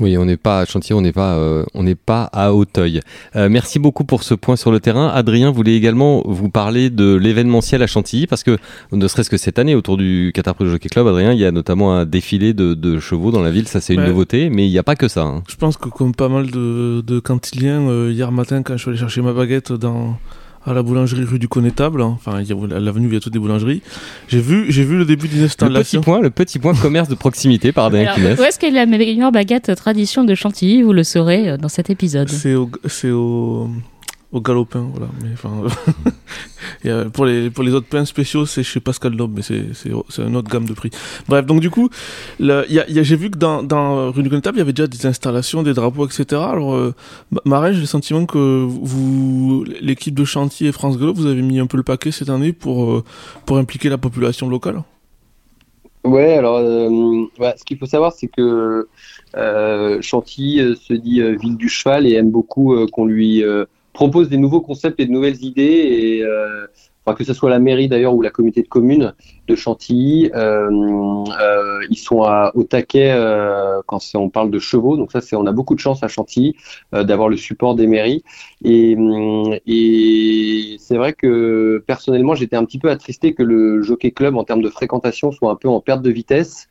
Oui, on n'est pas à Chantilly, on n'est pas, euh, on n'est pas à Auteuil. Euh, merci beaucoup pour ce point sur le terrain. Adrien voulait également vous parler de l'événementiel à Chantilly parce que ne serait-ce que cette année autour du Qatar Pro Jockey Club, Adrien, il y a notamment un défilé de, de chevaux dans la ville. Ça, c'est une nouveauté, mais il n'y a pas que ça. hein.
Je pense que comme pas mal de, de cantiliens, euh, hier matin, quand je suis allé chercher ma baguette dans, à la boulangerie rue du Connétable, hein, enfin, a l'avenue, il y a toutes des boulangeries, j'ai vu, j'ai vu le début d'une
Le petit
installation.
point, le petit point commerce de proximité par
Alors, où est-ce qu'est la meilleure baguette tradition de Chantilly? Vous le saurez euh, dans cet épisode.
C'est au, c'est au, au galopin, voilà. Mais enfin, euh, pour les autres pains spéciaux, c'est chez Pascal Loeb, mais c'est une autre gamme de prix. Bref, donc du coup, j'ai vu que dans rue du il y avait déjà des installations, des drapeaux, etc. Alors, euh, Ma- Marin, j'ai le sentiment que l'équipe de chantier et France Galop, vous avez mis un peu le paquet cette année pour euh, impliquer la population locale.
Ouais, alors ce qu'il faut savoir, c'est que Chantilly se dit ville du cheval et aime beaucoup qu'on lui propose des nouveaux concepts et de nouvelles idées. Et euh, que ce soit la mairie d'ailleurs ou la communauté de communes de Chantilly, euh, euh, ils sont au taquet euh, quand on parle de chevaux. Donc ça, c'est on a beaucoup de chance à Chantilly euh, d'avoir le support des mairies. Hum, et c'est vrai que personnellement, j'étais un petit peu attristé que le Jockey Club, en termes de fréquentation, soit un peu en perte de vitesse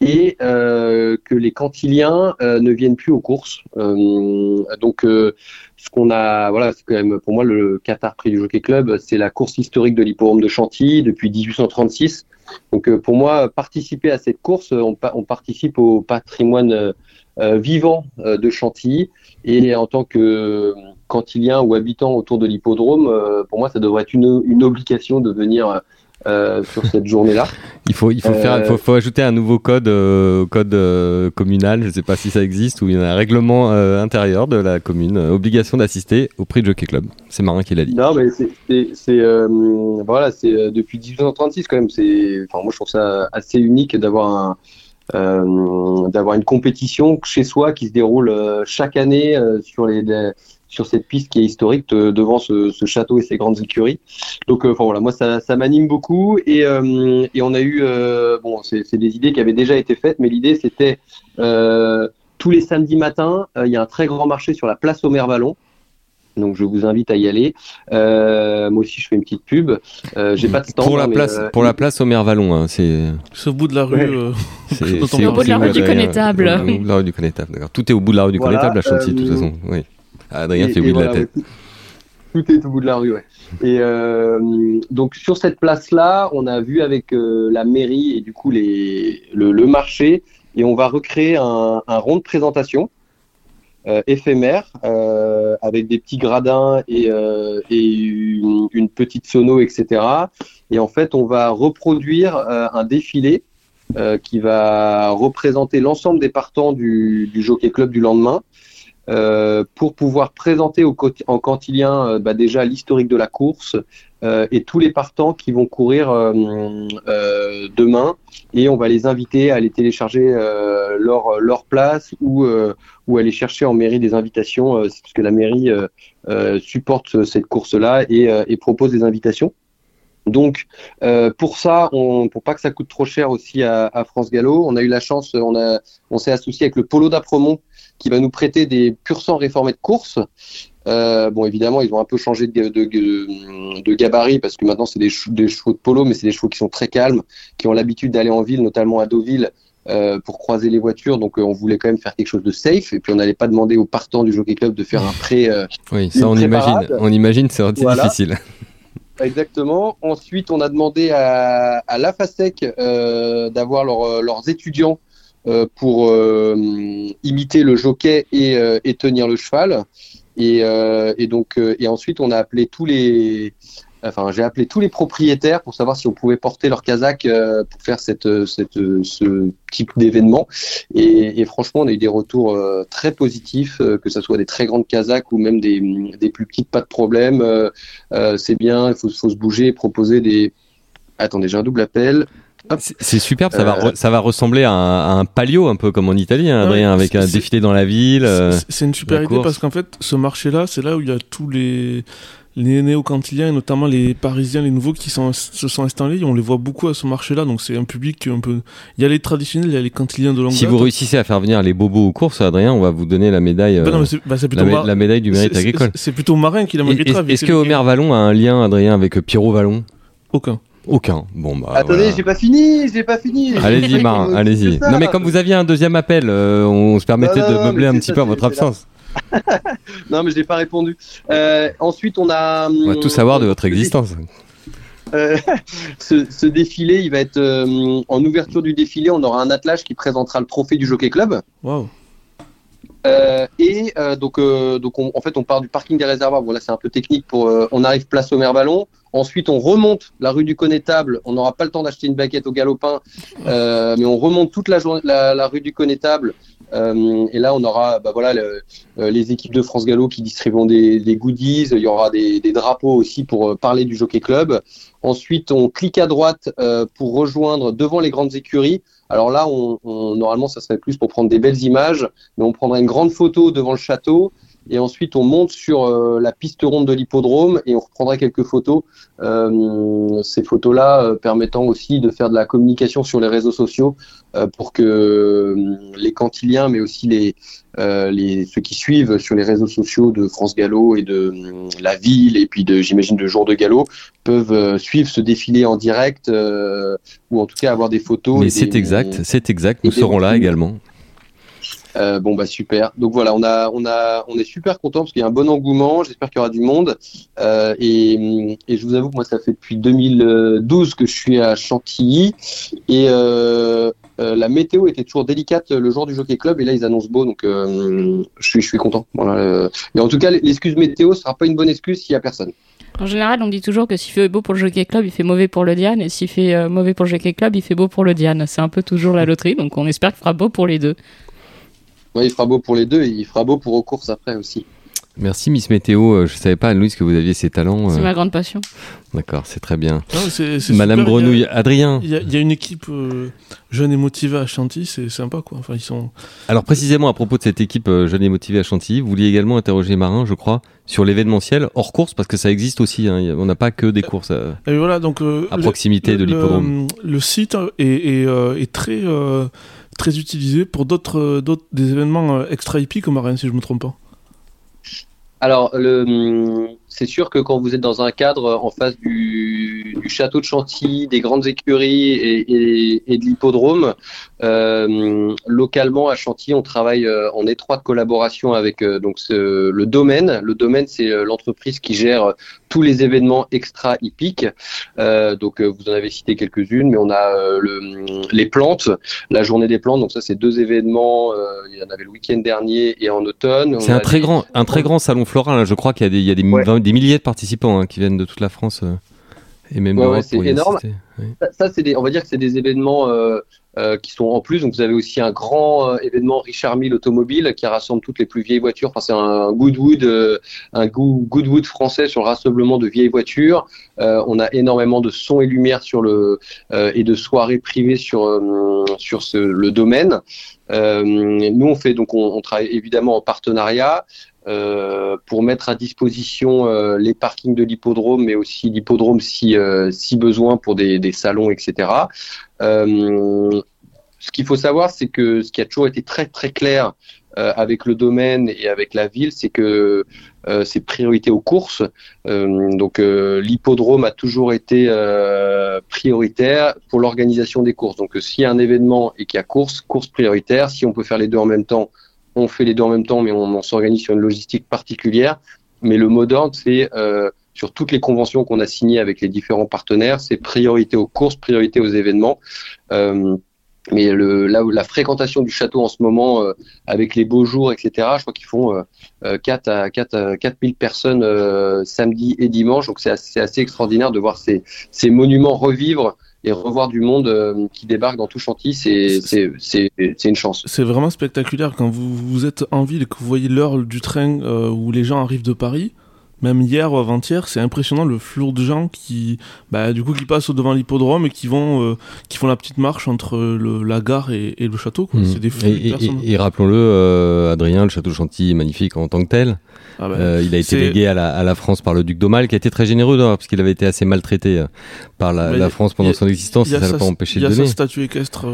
et euh, que les cantiliens euh, ne viennent plus aux courses. Euh, donc, euh, ce qu'on a, voilà, c'est quand même pour moi le Qatar Prix du Jockey Club, c'est la course historique de l'hippodrome de Chantilly depuis 1836. Donc, euh, pour moi, participer à cette course, on, pa- on participe au patrimoine euh, vivant de Chantilly. Et en tant que cantilien ou habitant autour de l'hippodrome, pour moi, ça devrait être une, une obligation de venir euh, sur cette journée-là.
Il faut, il faut
Euh,
faire, il faut, faut ajouter un nouveau code, euh, code communal. Je ne sais pas si ça existe ou il y a un règlement intérieur de la commune. obligation d'assister au prix de Jockey Club. C'est Marin qui l'a dit.
Non, mais c'est, voilà, c'est depuis 1836 quand même. C'est, enfin, moi je trouve ça assez unique d'avoir un, d'avoir une compétition chez soi qui se déroule euh, chaque année euh, sur les, sur cette piste qui est historique de- devant ce, château et ses grandes écuries. Donc, euh, enfin voilà, moi ça, m'anime beaucoup et, euh, on a eu, euh, bon, c'est, des idées qui avaient déjà été faites, mais l'idée c'était euh, tous les samedis matins, euh, il y a un très grand marché sur la place Omer Vallon. Donc je vous invite à y aller. Euh, moi aussi je fais une petite pub. Euh, j'ai pas de stand.
pour la
hein, mais,
place,
euh,
pour la place Omer Vallon, hein, c'est.
Au bout de la rue.
Ouais.
C'est.
Au bout de la
rue du Connétable.
Au bout de la rue du Connétable, d'accord. Tout est au bout de la rue du
Voilà,
Connétable à Chantilly, de toute façon. Oui. Adrien fait oui de la tête.
tout est au bout de la rue, ouais. Et euh, donc sur cette place-là, on a vu avec euh, la mairie et du coup les, le, le marché, et on va recréer un, un rond de présentation euh, éphémère euh, avec des petits gradins et, euh, et une, petite sono, etc. Et en fait, on va reproduire euh, un défilé euh, qui va représenter l'ensemble des partants du, du Jockey Club du lendemain. euh, pour pouvoir présenter au, en cantilien bah, déjà l'historique de la course et tous les partants qui vont courir euh, euh, demain et on va les inviter à aller télécharger euh, leur, leur place ou, euh, ou aller chercher en mairie des invitations euh, parce que la mairie euh, euh, supporte ce- cette course-là et, euh, propose des invitations. Donc, euh, pour ça, on, pour pas que ça coûte trop cher aussi à, France Gallo, on a eu la chance, on on s'est associé avec le Polo d'Apremont qui va nous prêter des pur sang réformés de course. Euh, bon, évidemment, ils ont un peu changé de, de, de, de gabarit parce que maintenant c'est des, chevaux- des chevaux de polo, mais c'est des chevaux qui sont très calmes, qui ont l'habitude d'aller en ville, notamment à Deauville, euh, pour croiser les voitures. Donc, euh, on voulait quand même faire quelque chose de safe. Et puis, on n'allait pas demander aux partants du Jockey Club de faire un prêt. euh,
Oui, ça on imagine. On imagine, c'est
Voilà.
difficile.
Exactement. Ensuite, on a demandé à, à la FASEC euh, d'avoir leur- leurs étudiants pour euh, imiter le jockey et, euh, et tenir le cheval. Et, euh, donc, euh, et ensuite, on a appelé tous les, enfin, j'ai appelé tous les propriétaires pour savoir si on pouvait porter leur casaque euh, pour faire cette, cette, ce type d'événement. Et, franchement, on a eu des retours euh, très positifs, euh, que ce soit des très grandes casaques ou même des, des plus petites, pas de problème. Euh, euh, c'est bien, il faut, faut se bouger, proposer des. Attendez, j'ai un double appel.
C'est- superbe, ça, va
Euh,
re- ça va ressembler à un, à un palio, un peu comme en Italie, hein,
Ouais,
Adrien, avec un défilé dans la ville. euh,
C'est- C'est une super idée
course.
parce qu'en fait, ce marché-là, c'est là où il y a tous les, les néo-cantiliens, et notamment les Parisiens, les nouveaux qui sont, se sont installés. On les voit beaucoup à ce marché-là, donc c'est un public un peu. Il y a les traditionnels, il y a les cantiliens de longue
Si
date.
vous réussissez à faire venir les bobos aux courses, Adrien, on va vous donner la médaille, euh,
Bah non, bah,
la,
mar-
la du mérite agricole.
c'est- plutôt Marin qui la méritera.
Est-ce que
c'est lui
Omer Vallon a un lien, Adrien, avec euh, Pierrot Vallon?
Aucun.
Aucun. Bon, bah.
Attendez,
voilà.
j'ai pas fini, j'ai pas fini.
Allez-y, Marin, allez-y. Non, mais comme vous aviez un deuxième appel, euh, on se permettait
Non, non,
de
non,
meubler un petit
ça,
peu à votre absence.
Non, mais je n'ai pas répondu. Euh, ensuite, on a.
On va tout savoir de votre existence.
Euh, ce, ce défilé, il va être euh, en ouverture du défilé. On aura un attelage qui présentera le trophée du Jockey Club.
Waouh.
Euh, et euh, donc, euh, donc on- en fait, on part du parking des réservoirs. Bon, là, c'est un peu technique. Pour, euh, on arrive place au Ballon. Ensuite, on remonte la rue du Connétable. On n'aura pas le temps d'acheter une baguette au galopin, euh, mais on remonte toute la, rue du Connétable. Euh, et là, on aura bah, voilà, euh, les équipes de France Gallo qui distribueront des, goodies. Il y aura des, des drapeaux aussi pour euh, parler du Jockey Club. Ensuite, on clique à droite euh, pour rejoindre devant les grandes écuries. Alors là, on, on- normalement, ça serait plus pour prendre des belles images, mais on prendra une grande photo devant le château. Et ensuite, on monte sur euh, la piste ronde de l'hippodrome et on reprendra quelques photos. Euh, ces photos-là euh, permettant aussi de faire de la communication sur les réseaux sociaux pour que les cantiliens, mais aussi les, les ceux qui suivent sur les réseaux sociaux de France Gallo et de la ville et puis de j'imagine de Jour de Gallo peuvent suivre ce défilé en direct ou en tout cas avoir des photos.
Mais c'est exact, c'est exact. Nous serons là également.
Euh, bon bah super. Donc voilà, on a, on a, on est super content parce qu'il y a un bon engouement. J'espère qu'il y aura du monde. Euh, et, et je vous avoue que moi ça fait depuis 2012 que je suis à Chantilly et euh, la météo était toujours délicate le jour du Jockey Club et là ils annoncent beau donc je suis, je suis content. Voilà. Mais en tout cas l'excuse météo sera pas une bonne excuse s'il y a personne.
En général, on dit toujours que s'il fait beau pour le Jockey Club, il fait mauvais pour le Diane, et s'il fait mauvais pour le Jockey Club, il fait beau pour le Diane. C'est un peu toujours la loterie, donc on espère qu'il fera beau pour les deux.
Ouais, il fera beau pour les deux et il fera beau pour aux courses après aussi.
Merci Miss Météo. Euh, Je savais pas, Louise, que vous aviez ces talents.
C'est
euh,
ma grande passion.
D'accord, c'est très bien.
Non, c'est- c'est
Madame
super, il y a-
Grenouille, Adrien.
Il y, a, il y a une équipe euh, jeune et motivée à Chantilly, c'est sympa quoi. Enfin, ils sont.
Alors précisément à propos de cette équipe euh, jeune et motivée à Chantilly, vous vouliez également interroger Marin, je crois, sur l'événementiel hors course, parce que ça existe aussi. hein. On n'a pas que des courses. euh,
Et voilà, donc. euh,
À
le-
proximité de l'hippodrome.
Le, le site est, est, est très, euh, très utilisé pour d'autres, euh, des événements euh, extra hippiques comme Rennes, si je me trompe pas.
Alors, c'est sûr que quand vous êtes dans un cadre en face du, château de Chantilly, des grandes écuries et, de l'hippodrome. Euh, localement à Chantilly, on travaille euh, en étroite collaboration avec euh, donc le domaine. Le domaine, c'est l'entreprise qui gère tous les événements extra hippiques. donc vous en avez cité quelques-unes, mais on a le, les plantes, la journée des plantes. Donc ça, c'est deux événements. il y en avait le week-end dernier et en automne.
C'est un très grand, un très grand salon floral. Hein. Je crois qu'il y a des, il y a des, des milliers de participants hein, qui viennent de toute la France. Et même
ouais, c'est énorme. Ça, c'est on va dire que c'est des événements euh, euh, qui sont en plus. Donc, vous avez aussi un grand euh, événement Richard Mille automobile qui rassemble toutes les plus vieilles voitures. Enfin, c'est un Goodwood, euh, un Goodwood français sur le rassemblement de vieilles voitures. on a énormément de sons et lumières sur le et de soirées privées sur sur le domaine. nous, on fait donc on, on travaille évidemment en partenariat. Euh, pour mettre à disposition euh, les parkings de l'hippodrome, mais aussi l'hippodrome si, euh, si besoin pour des, des salons, etc. ce qu'il faut savoir, c'est que ce qui a toujours été très très clair avec le domaine et avec la ville, c'est que c'est priorité aux courses. donc l'hippodrome a toujours été prioritaire pour l'organisation des courses. Donc s'il y a un événement et qu'il y a course, course prioritaire. Si on peut faire les deux en même temps, on fait les deux en même temps, mais on, s'organise sur une logistique particulière. Mais le mot d'ordre, c'est euh, sur toutes les conventions qu'on a signées avec les différents partenaires, c'est priorité aux courses, priorité aux événements. Euh, mais la fréquentation du château en ce moment, euh, avec les beaux jours, etc., je crois qu'ils font 4 à 4, 4000 personnes samedi et dimanche. Donc c'est assez, extraordinaire de voir ces monuments revivre et revoir du monde euh, qui débarque dans tout Chantilly, c'est une chance.
C'est vraiment spectaculaire quand vous, vous êtes en ville et que vous voyez l'heure du train euh, où les gens arrivent de Paris même hier ou avant-hier, c'est impressionnant le flou de gens qui, bah, du coup, qui passent devant l'hippodrome et qui vont, euh, qui font la petite marche entre le, la gare et, et le château. Mmh. C'est des flux
et, et, et rappelons-le, euh, Adrien, le château de Chantilly est magnifique en tant que tel. Ah bah, euh, il a été légué à la, à la, France par le duc d'Aumale, qui a été très généreux parce qu'il avait été assez maltraité euh, par la, la France pendant son existence. Ça n'a pas empêché de donner.
Il y a sa statue équestre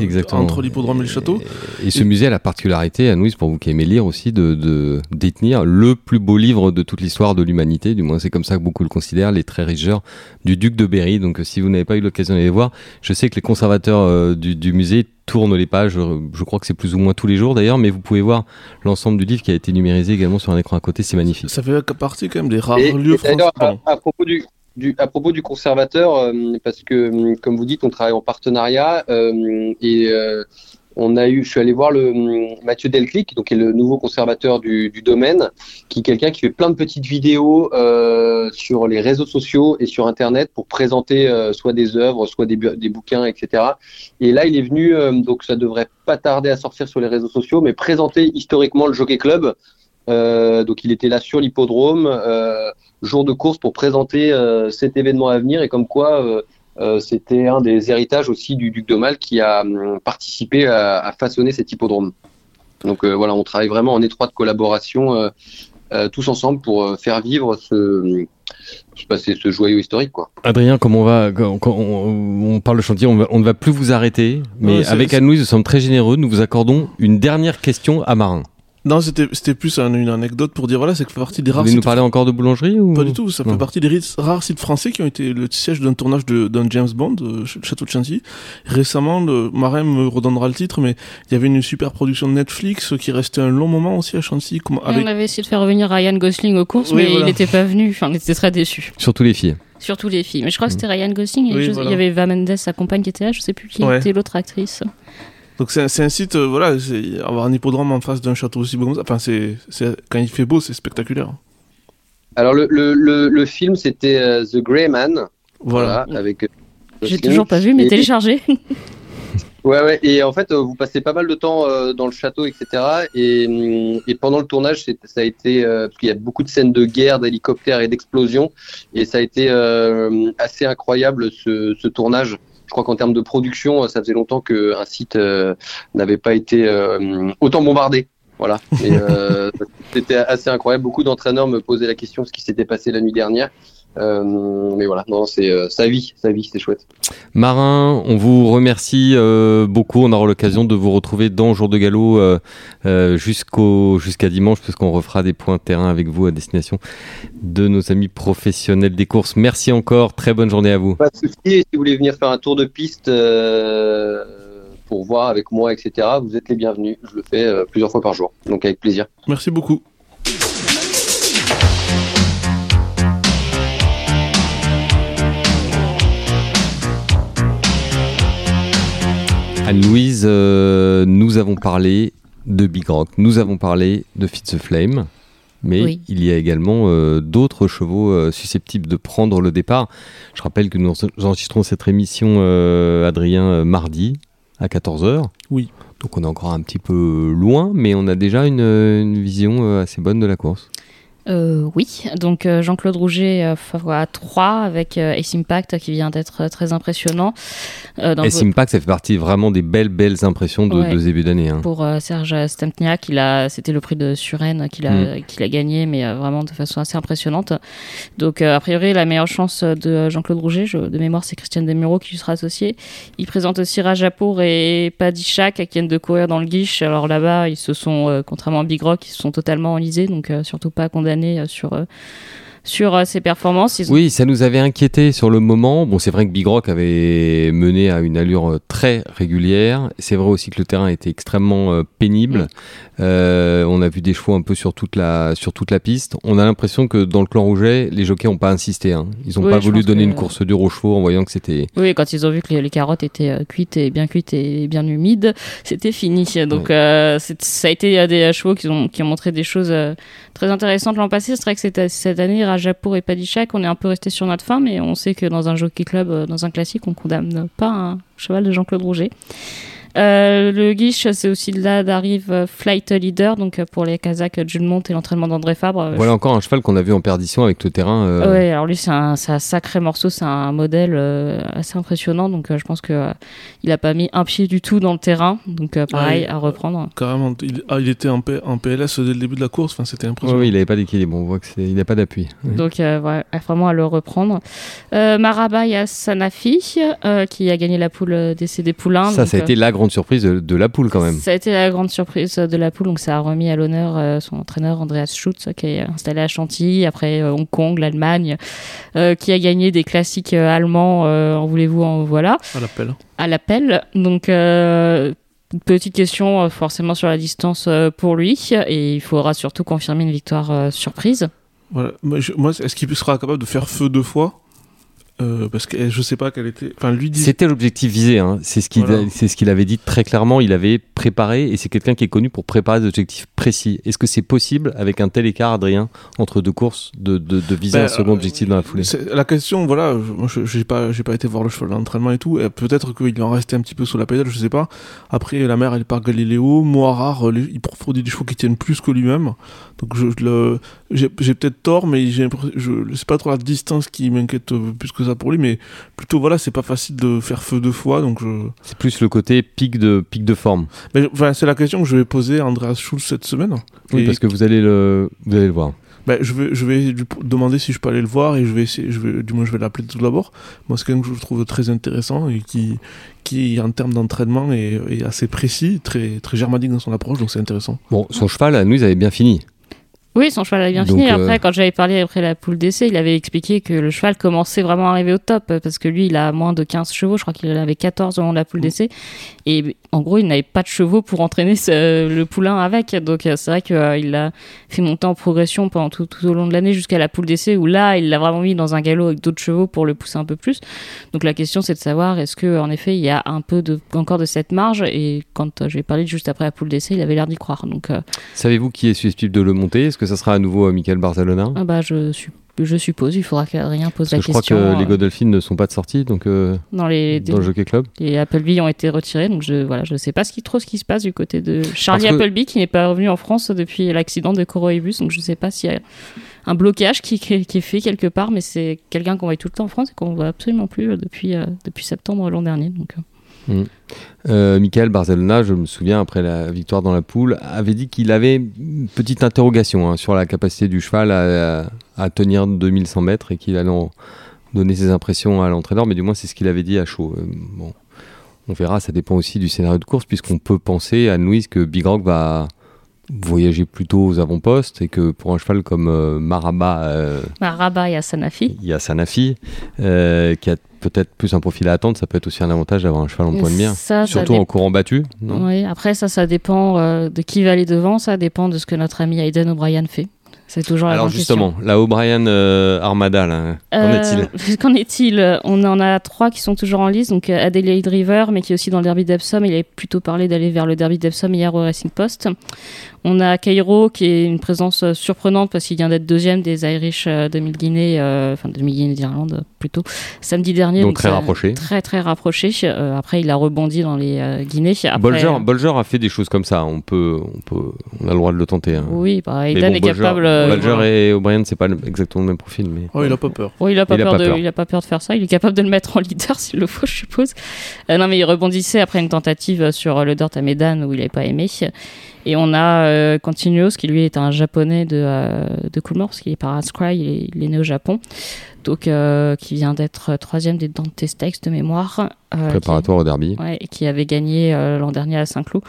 Exactement. entre l'hippodrome et le château.
Et, ce musée a la particularité, à Louise, pour vous qui aimez lire aussi, de, de détenir le plus beau livre de toute l'histoire de l'humanité, du moins c'est comme ça que beaucoup le considèrent, les traits rigeurs du duc de Berry. Donc euh, si vous n'avez pas eu l'occasion d'aller voir, je sais que les conservateurs euh, du, musée tournent les pages, je crois que c'est plus ou moins tous les jours d'ailleurs, mais vous pouvez voir l'ensemble du livre qui a été numérisé également sur un écran à côté, c'est magnifique.
Ça fait partie quand même des rares lieux français.
À, propos du, à propos du conservateur, euh, parce que comme vous dites, on travaille en partenariat et on a eu, je suis allé voir le hum, Mathieu Delclic, donc qui est le nouveau conservateur du, domaine, qui est quelqu'un qui fait plein de petites vidéos euh, sur les réseaux sociaux et sur Internet pour présenter euh, soit des œuvres, soit des, bouquins, etc. Et là, il est venu, euh, donc ça devrait pas tarder à sortir sur les réseaux sociaux, mais présenter historiquement le Jockey Club. donc il était là sur l'hippodrome, jour de course pour présenter cet événement à venir et comme quoi euh, c'était un des héritages aussi du duc d'Aumale qui a hum, participé à, façonner cet hippodrome. Donc euh, voilà, on travaille vraiment en étroite collaboration euh, tous ensemble pour faire vivre ce, ce joyau historique. Quoi.
Adrien, comme on va, quand on, parle de chantier, on, ne va plus vous arrêter, mais avec Anne-Louise, nous sommes très généreux, nous vous accordons une dernière question à Marin.
Non, c'était c'était plus une anecdote pour dire voilà, c'est que fait partie des rares.
Vous nous parler encore de boulangerie ou?
Pas du tout Ça fait partie des rares sites français qui ont été le siège d'un tournage d'un James Bond, euh, Château de Chantilly. Récemment, le Marin me redonnera le titre, mais il y avait une super production de Netflix qui restait un long moment aussi à Chantilly.
Avec... On avait essayé de faire revenir Ryan Gosling aux courses, mais il n'était pas venu. Enfin, on était très déçus.
Surtout les filles.
Surtout les filles. Mais je crois que c'était Ryan Gosling et il y avait Eva Mendes, sa compagne qui était là. Je sais plus qui était l'autre actrice.
Donc c'est un, site, euh, voilà, avoir un hippodrome en face d'un château aussi beau comme ça, enfin c'est quand il fait beau, c'est spectaculaire.
Alors le, le, le, film c'était euh, The Grey Man. Voilà. avec. Euh,
J'ai toujours pas vu, mais téléchargé.
ouais ouais. Et en fait, vous passez pas mal de temps dans le château, etc. Et, mm, et pendant le tournage, ça a été parce qu'il y a beaucoup de scènes de guerre, d'hélicoptères et d'explosions, et ça a été assez incroyable ce, ce tournage je crois qu'en termes de production, ça faisait longtemps qu'un site euh, n'avait pas été euh, autant bombardé. Voilà. Euh, c'était assez incroyable. Beaucoup d'entraîneurs me posaient la question ce qui s'était passé la nuit dernière. Mais voilà, non, c'est sa vie, sa vie, c'est chouette.
Marin, on vous remercie beaucoup. On aura l'occasion de vous retrouver dans Jour de Galop jusqu'au jusqu'à dimanche, puisqu'on refera des points de terrain avec vous à destination de nos amis professionnels des courses. Merci encore. Très bonne journée à vous.
Pas de souci. Si vous voulez venir faire un tour de piste pour voir avec moi, etc., vous êtes les bienvenus. Je le fais euh, plusieurs fois par jour, donc avec plaisir.
Merci beaucoup.
Anne-Louise, euh, nous avons parlé de Big Rock, nous avons parlé de Fit the Flame, mais il y a également euh, d'autres chevaux susceptibles de prendre le départ. Je rappelle que nous enregistrons cette émission, Adrien, mardi, à 14h.
Oui.
Donc on est encore un petit peu loin, mais on a déjà une, une vision euh, assez bonne de la course.
Euh, oui, donc euh, Jean-Claude Rouget à 3 avec Ace Impact qui vient d'être très impressionnant.
Ace Impact, ça fait partie vraiment des belles, belles impressions de, de début d'année. Hein.
Pour Serge Stempniak, c'était le prix de Suren qu'il a, mm. qu'il a gagné, mais vraiment de façon assez impressionnante. Donc, a priori, la meilleure chance de Jean-Claude Rouget, de mémoire, c'est Christiane Demuro qui lui sera associé. Il présente aussi Rajapour et Padishak qui viennent de courir dans le guiche. Alors là-bas, ils se sont, contrairement à Big Rock, ils se sont totalement enlisés, donc surtout pas condamnés euh, sur euh, sur euh, ses performances.
Oui, ça nous avait inquiété sur le moment. Bon, c'est vrai que Big Rock avait mené à une allure très régulière. C'est vrai aussi que le terrain était extrêmement pénible. Euh, on a vu des chevaux un peu sur toute la sur toute la piste. On a l'impression que dans le clan rouget, les jockeys n'ont pas insisté. Hein. Ils n'ont pas voulu donner une course dure aux chevaux en voyant que c'était.
Oui, quand ils ont vu que les, carottes étaient euh, cuites et bien cuites et bien humides, c'était fini. Donc euh, ça a été des chevaux qui ont qui ont montré des choses très intéressantes l'an passé. C'est vrai que cette, cette année, Rajapour et Padishak, on est un peu resté sur notre fin, mais on sait que dans un jockey club, dans un classique, on condamne pas un cheval de Jean-Claude Rouget. Euh, le guiche, c'est aussi là d'arrive euh, Flight Leader, donc euh, pour les Kazakhs, Jules Monte et l'entraînement d'André Fabre.
Voilà encore un cheval qu'on a vu en perdition avec le terrain.
Oui, alors lui, c'est un, sacré morceau, c'est un modèle assez impressionnant, donc je pense qu'il il a pas mis un pied du tout dans le terrain, donc pareil, à reprendre.
Carrément, il, ah, il était en, en, PLS dès le début de la course, enfin, c'était impressionnant.
Oui, il n'avait pas d'équilibre, on voit qu'il n'a pas d'appui.
Donc, ouais, vraiment à le reprendre. Maraba, Sanafi, qui a gagné la poule des Poulains.
Ça, ça a été la grande surprise de, la poule quand même.
Ça a été la grande surprise de la poule, donc ça a remis à l'honneur euh, son entraîneur Andreas Schutz qui est installé à Chantilly, après euh, Hong Kong, l'Allemagne, euh, qui a gagné des classiques allemands, en voulez-vous, en voilà.
À l'appel.
À l'appel, donc petite question forcément sur la distance pour lui, et il faudra surtout confirmer une victoire surprise.
Voilà. Moi, est-ce qu'il sera capable de faire feu deux fois? Euh, parce que je sais pas quelle était. Enfin, lui dit...
C'était l'objectif visé. Hein. C'est ce qu'il c'est ce qu'il avait dit très clairement. Il avait préparé et c'est quelqu'un qui est connu pour préparer des objectifs précis. Est-ce que c'est possible avec un tel écart, Adrien, entre deux courses, de, de, de viser ben, un second objectif dans la foulée?
La question, voilà, moi j'ai pas j'ai pas été voir le cheval d'entraînement et tout. Peut-être qu'il en restait un petit peu sous la pédale, je sais pas. Après, la mère elle part Galiléo, rare il produit des chevaux qui tiennent plus que lui-même. Donc je, le j'ai peut-être tort, mais j'ai je c'est pas trop la distance qui m'inquiète plus que ça pour lui, mais plutôt voilà, c'est pas facile de faire feu deux fois, donc je...
C'est plus le côté pic de pic de forme.
Mais enfin, c'est la question que je vais poser à Andreas Schulz cette semaine.
Oui, parce que vous allez le vous allez le voir.
Ben, je vais, je vais lui demander si je peux aller le voir et je vais essayer, je vais, du moins je vais l'appeler tout d'abord. Moi, c'est quelqu'un que je trouve très intéressant et qui, qui en termes d'entraînement est, est, assez précis, très, très germanique dans son approche, donc c'est intéressant.
Bon, son cheval, à nous, il avait bien fini.
Oui, son cheval avait bien fini. Après, euh, quand j'avais parlé après la poule d'essai, il avait expliqué que le cheval commençait vraiment à arriver au top parce que lui, il a moins de 15 chevaux. Je crois qu'il en avait 14 au moment de la poule d'essai. Et en gros, il n'avait pas de chevaux pour entraîner le poulain avec. Donc, euh, c'est vrai qu'il euh, a fait monter en progression pendant tout, tout au long de l'année jusqu'à la poule d'essai où là, il l'a vraiment mis dans un galop avec d'autres chevaux pour le pousser un peu plus. Donc, la question, c'est de savoir est-ce que en effet, il y a un peu de, encore de cette marge? Et quand j'ai parlé juste après la poule d'essai, il avait l'air d'y croire. Donc,
savez-vous qui est susceptible de le monter? Que ça sera à nouveau Michael Barcelona?
Ah bah, je, je suppose, il faudra qu'Adrien pose la
question.
Je
crois que les euh, Godolphins ne sont pas de sortie donc, euh, dans, les, dans le Jockey Club.
Les Appleby ont été retirés, donc je voilà, je sais pas ce qui, trop ce qui se passe du côté de Charlie Appleby qui n'est pas revenu en France depuis l'accident de Coroibus, donc je sais pas s'il y a un blocage qui, qui, est fait quelque part, mais c'est quelqu'un qu'on voit tout le temps en France et qu'on voit absolument plus depuis, depuis septembre l'an dernier. Donc.
Euh, Michael Barcelona, je me souviens, après la victoire dans la poule, avait dit qu'il avait une petite interrogation hein, sur la capacité du cheval à, à tenir 2100 mètres et qu'il allait donner ses impressions à l'entraîneur, mais du moins c'est ce qu'il avait dit à chaud. Euh, bon, on verra, ça dépend aussi du scénario de course, puisqu'on peut penser à Louise que Big Rock va voyager plutôt aux avant-postes et que pour un cheval comme euh, Maraba, euh,
Maraba et Asanafi,
il y a Sanafi, euh, qui a peut-être plus un profil à attendre, ça peut être aussi un avantage d'avoir un cheval en point de mire.
Ça,
Surtout en courant battu. non?
Oui, après ça, ça dépend euh, de qui va aller devant, ça dépend de ce que notre ami Aiden O'Brien fait. C'est toujours la
Alors justement, la O'Brien euh, Armada, là, qu'en
question.
est-il
Euh, Qu'en est-il? On en a trois qui sont toujours en lice, donc euh, Adelaide River, mais qui est aussi dans le derby d'Epsom. Il avait plutôt parlé d'aller vers le derby d'Epsom hier au Racing Post. On a Cairo, qui est une présence euh, surprenante parce qu'il vient d'être deuxième des Irish euh, 2000 Guinée, euh, enfin 2000 Guinée d'Irlande euh, plutôt, samedi dernier.
Donc très rapproché.
Très très rapproché. Euh, après, il a rebondi dans les euh, Guinées. Après,
Bolger, Bolger a fait des choses comme ça. On peut, on peut, on a le droit de le tenter. hein.
Oui, bah,
bon,
est
Bolger-
capable. euh,
Bolger
voilà.
et O'Brien, c'est pas le- exactement le même profil, mais
Oh, il a pas peur.
Il a pas,
Il a
peur,
pas
de,
peur.
il a pas peur de faire ça. Il est capable de le mettre en leader s'il le faut, je suppose. Euh, non, mais il rebondissait après une tentative sur le Dirt à Medan où il n'avait pas aimé. Et on a euh, Continuos qui lui est un japonais de, euh, de Coolmore parce qu'il est par Ascry, il il est né au Japon. Donc, euh, qui vient d'être troisième des Dante Stakes de mémoire. euh,
préparatoire au derby.
qui, ouais, et qui avait gagné euh, l'an dernier à Saint-Cloud.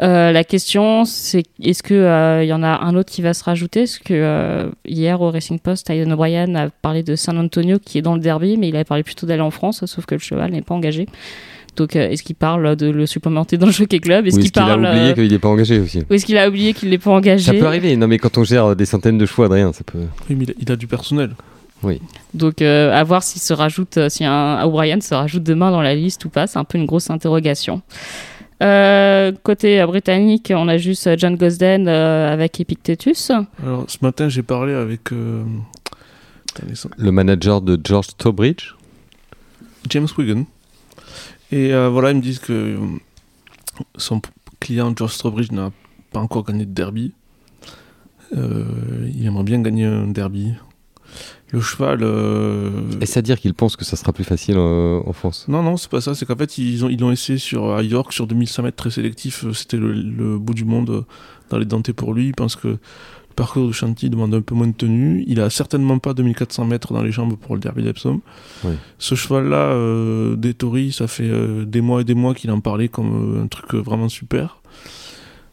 Euh, la question, c'est est-ce que euh, il y en a un autre qui va se rajouter? Parce que euh, hier au Racing Post, Aiden O'Brien a parlé de San Antonio qui est dans le derby, mais il avait parlé plutôt d'aller en France, sauf que le cheval n'est pas engagé. Donc, est-ce qu'il parle de le supplémenter dans le Jockey Club? Est-ce qu'il
qu'il a oublié qu'il n'est pas engagé aussi?
ou est-ce qu'il a oublié qu'il n'est pas engagé?
Ça peut arriver. Non, mais quand on gère des centaines de chevaux, Adrien, ça peut.
Oui, mais il a, il a du personnel.
Donc, euh, à voir s'il se rajoute, euh, si un O'Brien se rajoute demain dans la liste ou pas, c'est un peu une grosse interrogation. Euh, côté euh, britannique, on a juste John Gosden euh, avec Epictetus.
Alors, ce matin, j'ai parlé avec euh,
Le manager de George Stobridge.
James Wigan. Et euh, voilà, ils me disent que son client, George Strawbridge, n'a pas encore gagné de derby. Euh, il aimerait bien gagner un derby. Le cheval. euh,
Est-ce à dire qu'il pense que ça sera plus facile euh, en France?
Non, non, c'est pas ça. C'est qu'en fait, ils ont, ils l'ont essayé sur, à York sur 2100 mètres très sélectif. euh, C'était le, le bout du monde euh, dans les dentés pour lui. Il pense que le parcours de Chantilly demande un peu moins de tenue. Il a certainement pas 2400 mètres dans les jambes pour le derby d'Epsom.
Oui.
Ce cheval-là, euh, des Tories, ça fait des mois et des mois qu'il en parlait comme un truc vraiment super.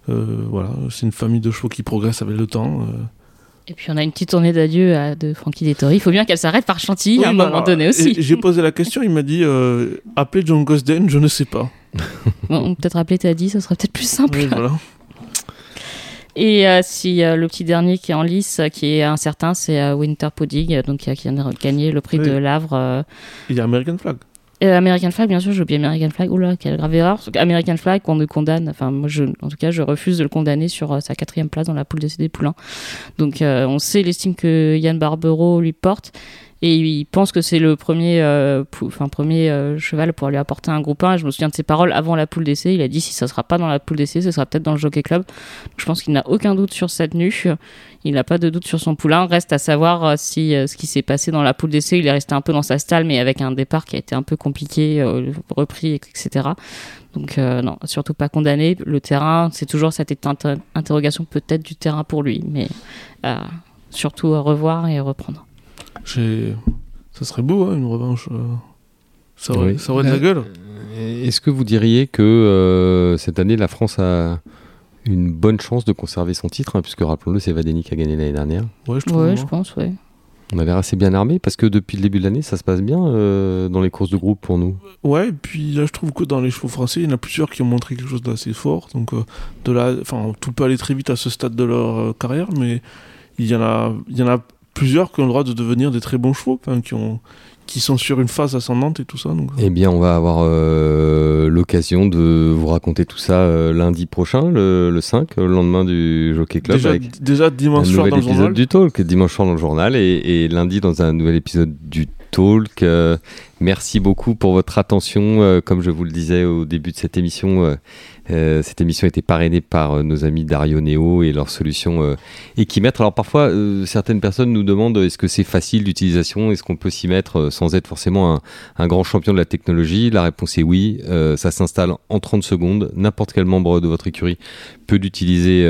Voilà, c'est une famille de chevaux qui progresse avec le temps.
Et puis on a une petite tournée d'adieu de Frankie Dettori. Il faut bien qu'elle s'arrête par Chantilly à un
Oui,
moment donné aussi.
J'ai posé la question, il m'a dit euh, appelez John Gosden, je ne sais pas.
Bon, peut-être appeler Taddy, ça serait peut-être plus simple.
Oui, voilà.
Et euh, si euh, le petit dernier qui est en lice, euh, qui est incertain, c'est Winter Pudding, donc qui a, qui a gagné le prix
Oui.
de Lavre.
Il y a American Flag.
American Flag, bien sûr, j'ai oublié American Flag. Oula, quelle grave erreur. American Flag, qu'on ne condamne, enfin, moi, je, en tout cas, je refuse de le condamner sur euh, sa quatrième place dans la poule des poulains. Donc, euh, on sait l'estime que Yann Barbero lui porte. Et il pense que c'est le premier, euh, enfin, premier euh, cheval pour lui apporter un groupe 1. Et je me souviens de ses paroles avant la poule d'essai. Il a dit si ça sera pas dans la poule d'essai, ce sera peut-être dans le Jockey Club. Je pense qu'il n'a aucun doute sur cette tenue. Il n'a pas de doute sur son poulain. Reste à savoir euh, si ce qui s'est passé dans la poule d'essai, il est resté un peu dans sa stalle, mais avec un départ qui a été un peu compliqué, repris, etc. Donc non, surtout pas condamné. Le terrain, c'est toujours cette inter- interrogation peut-être du terrain pour lui, mais surtout revoir et reprendre.
Ça serait beau, hein, une revanche. euh. Ça aurait,
Oui.
ça aurait de la
Euh,
gueule.
Est-ce que vous diriez que euh, cette année, la France a une bonne chance de conserver son titre, hein, puisque rappelons-le, c'est Vadeni qui a gagné l'année dernière?
Ouais, je trouve.
Ouais,
moi.
je pense, ouais.
On a l'air assez bien armé, parce que depuis le début de l'année, ça se passe bien euh, dans les courses de groupe pour nous.
Ouais, et puis là, je trouve que dans les chevaux français, il y en a plusieurs qui ont montré quelque chose d'assez fort. Donc, euh, de là, enfin, tout peut aller très vite à ce stade de leur euh, carrière, mais il y en a, il y en a plusieurs qui ont le droit de devenir des très bons chevaux, qui ont, qui sont sur une phase ascendante et tout ça. Donc,
Eh bien, on va avoir euh, l'occasion de vous raconter tout ça euh, lundi prochain, le, le 5, le lendemain du Jockey Club,
déjà,
avec
déjà
un
dimanche soir
nouvel
dans le journal.
du Talk, dimanche soir dans le journal, et, et lundi dans un nouvel épisode du Talk. euh, Merci beaucoup pour votre attention. Euh, comme je vous le disais au début de cette émission, euh, euh, cette émission été parrainée par nos amis Dario Neo et leurs solutions Equimètre. Alors parfois, certaines personnes nous demandent est-ce que c'est facile d'utilisation? Est-ce qu'on peut s'y mettre sans être forcément un, un, grand champion de la technologie? La réponse est oui. ça s'installe en 30 secondes. N'importe quel membre de votre écurie peut l'utiliser,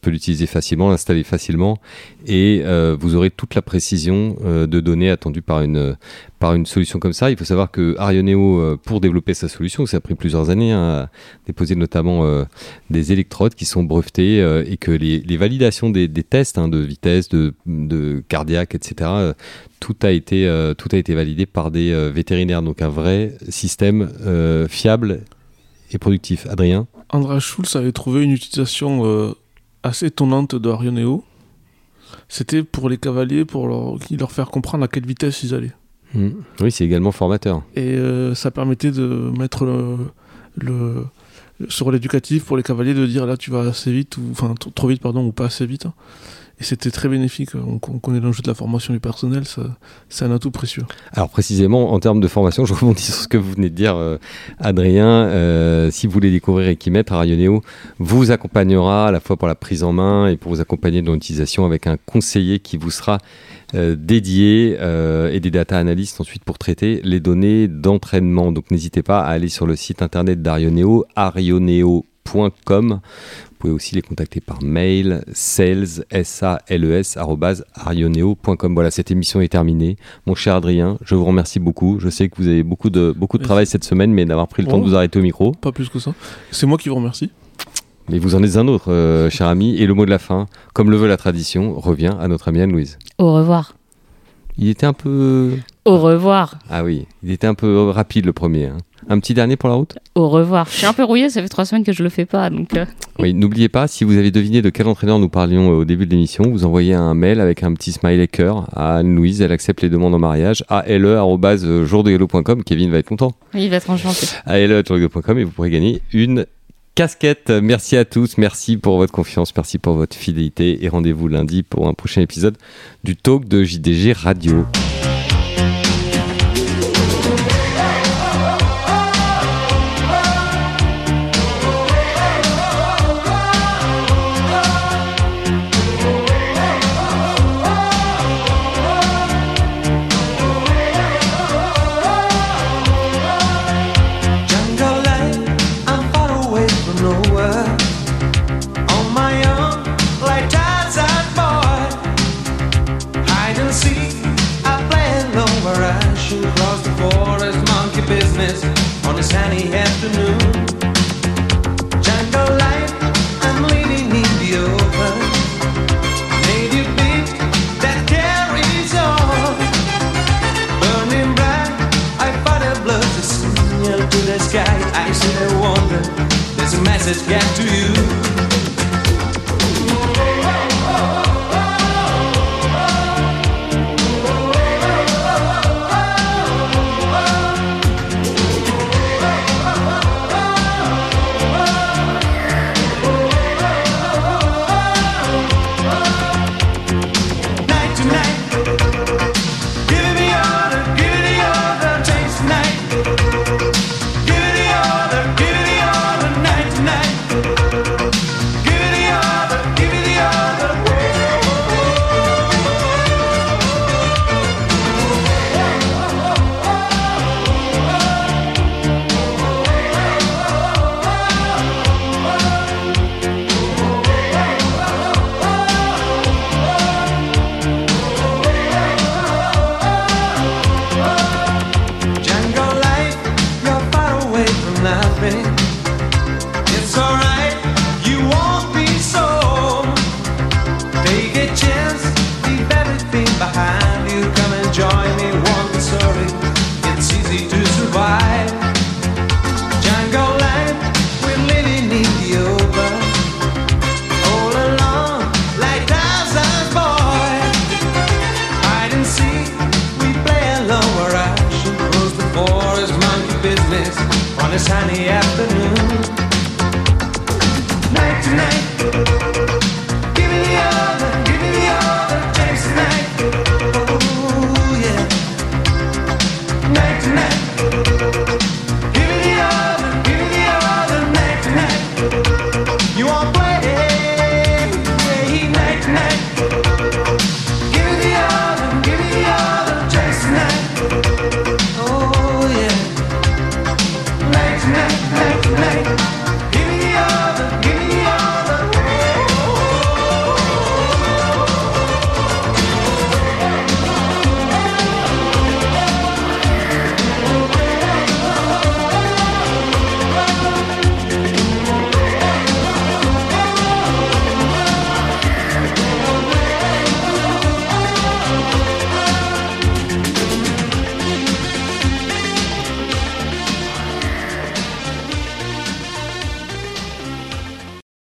peut l'utiliser facilement, l'installer facilement, et vous aurez toute la précision de données attendues par une par une solution comme ça. Il faut savoir que Arioneo, euh, pour développer sa solution, ça a pris plusieurs années, hein, à déposer notamment euh, des électrodes qui sont brevetées euh, et que les, validations des, tests hein, de vitesse, de, cardiaque, etc., tout a été tout a été validé par des vétérinaires. Donc un vrai système fiable et productif. Adrien?
Andra Schulz avait trouvé une utilisation assez étonnante de Arioneo. C'était pour les cavaliers, pour leur faire comprendre à quelle vitesse ils allaient.
Mm. Oui, c'est également formateur.
Et euh, ça permettait de mettre le, sur l'éducatif pour les cavaliers de dire là tu vas assez vite ou enfin trop vite pardon ou pas assez vite. Et c'était très bénéfique. On, connaît l'enjeu de la formation du personnel, c'est un atout précieux.
Alors précisément, en termes de formation, je rebondis sur ce que vous venez de dire, euh, Adrien. Euh, si vous voulez découvrir Equimettre, Arioneo vous accompagnera à la fois pour la prise en main et pour vous accompagner dans l'utilisation avec un conseiller qui vous sera euh, dédiés euh, et des data analystes ensuite pour traiter les données d'entraînement. Donc n'hésitez pas à aller sur le site internet d'Arioneo, arioneo.com. Vous pouvez aussi les contacter par mail, sales, s a l e s arioneo.com. Voilà, cette émission est terminée. Mon cher Adrien, je vous remercie beaucoup. Je sais que vous avez beaucoup de, beaucoup de travail cette semaine, mais d'avoir pris le temps de vous arrêter au micro.
Pas plus que ça. C'est moi qui vous remercie.
Mais vous en êtes un autre, euh, cher ami. Et le mot de la fin, comme le veut la tradition, revient à notre amie Anne-Louise.
Au revoir.
Il était un peu.
Au revoir.
Ah oui, il était un peu rapide le premier. Hein. Un petit dernier pour la route?
Au revoir. Je suis un peu rouillé, ça fait trois semaines que je le fais pas. Donc euh.
Oui, n'oubliez pas, si vous avez deviné de quel entraîneur nous parlions euh, au début de l'émission, vous envoyez un mail avec un petit smiley cœur à Anne-Louise. Elle accepte les demandes en mariage à le.jourdegallo.com. Kevin va être content.
Oui, il va être enchanté.
À le.jourdegallo.com et vous pourrez gagner une casquette. Merci à tous, merci pour votre confiance, merci pour votre fidélité et rendez-vous lundi pour un prochain épisode du talk de JDG Radio. Message get to you?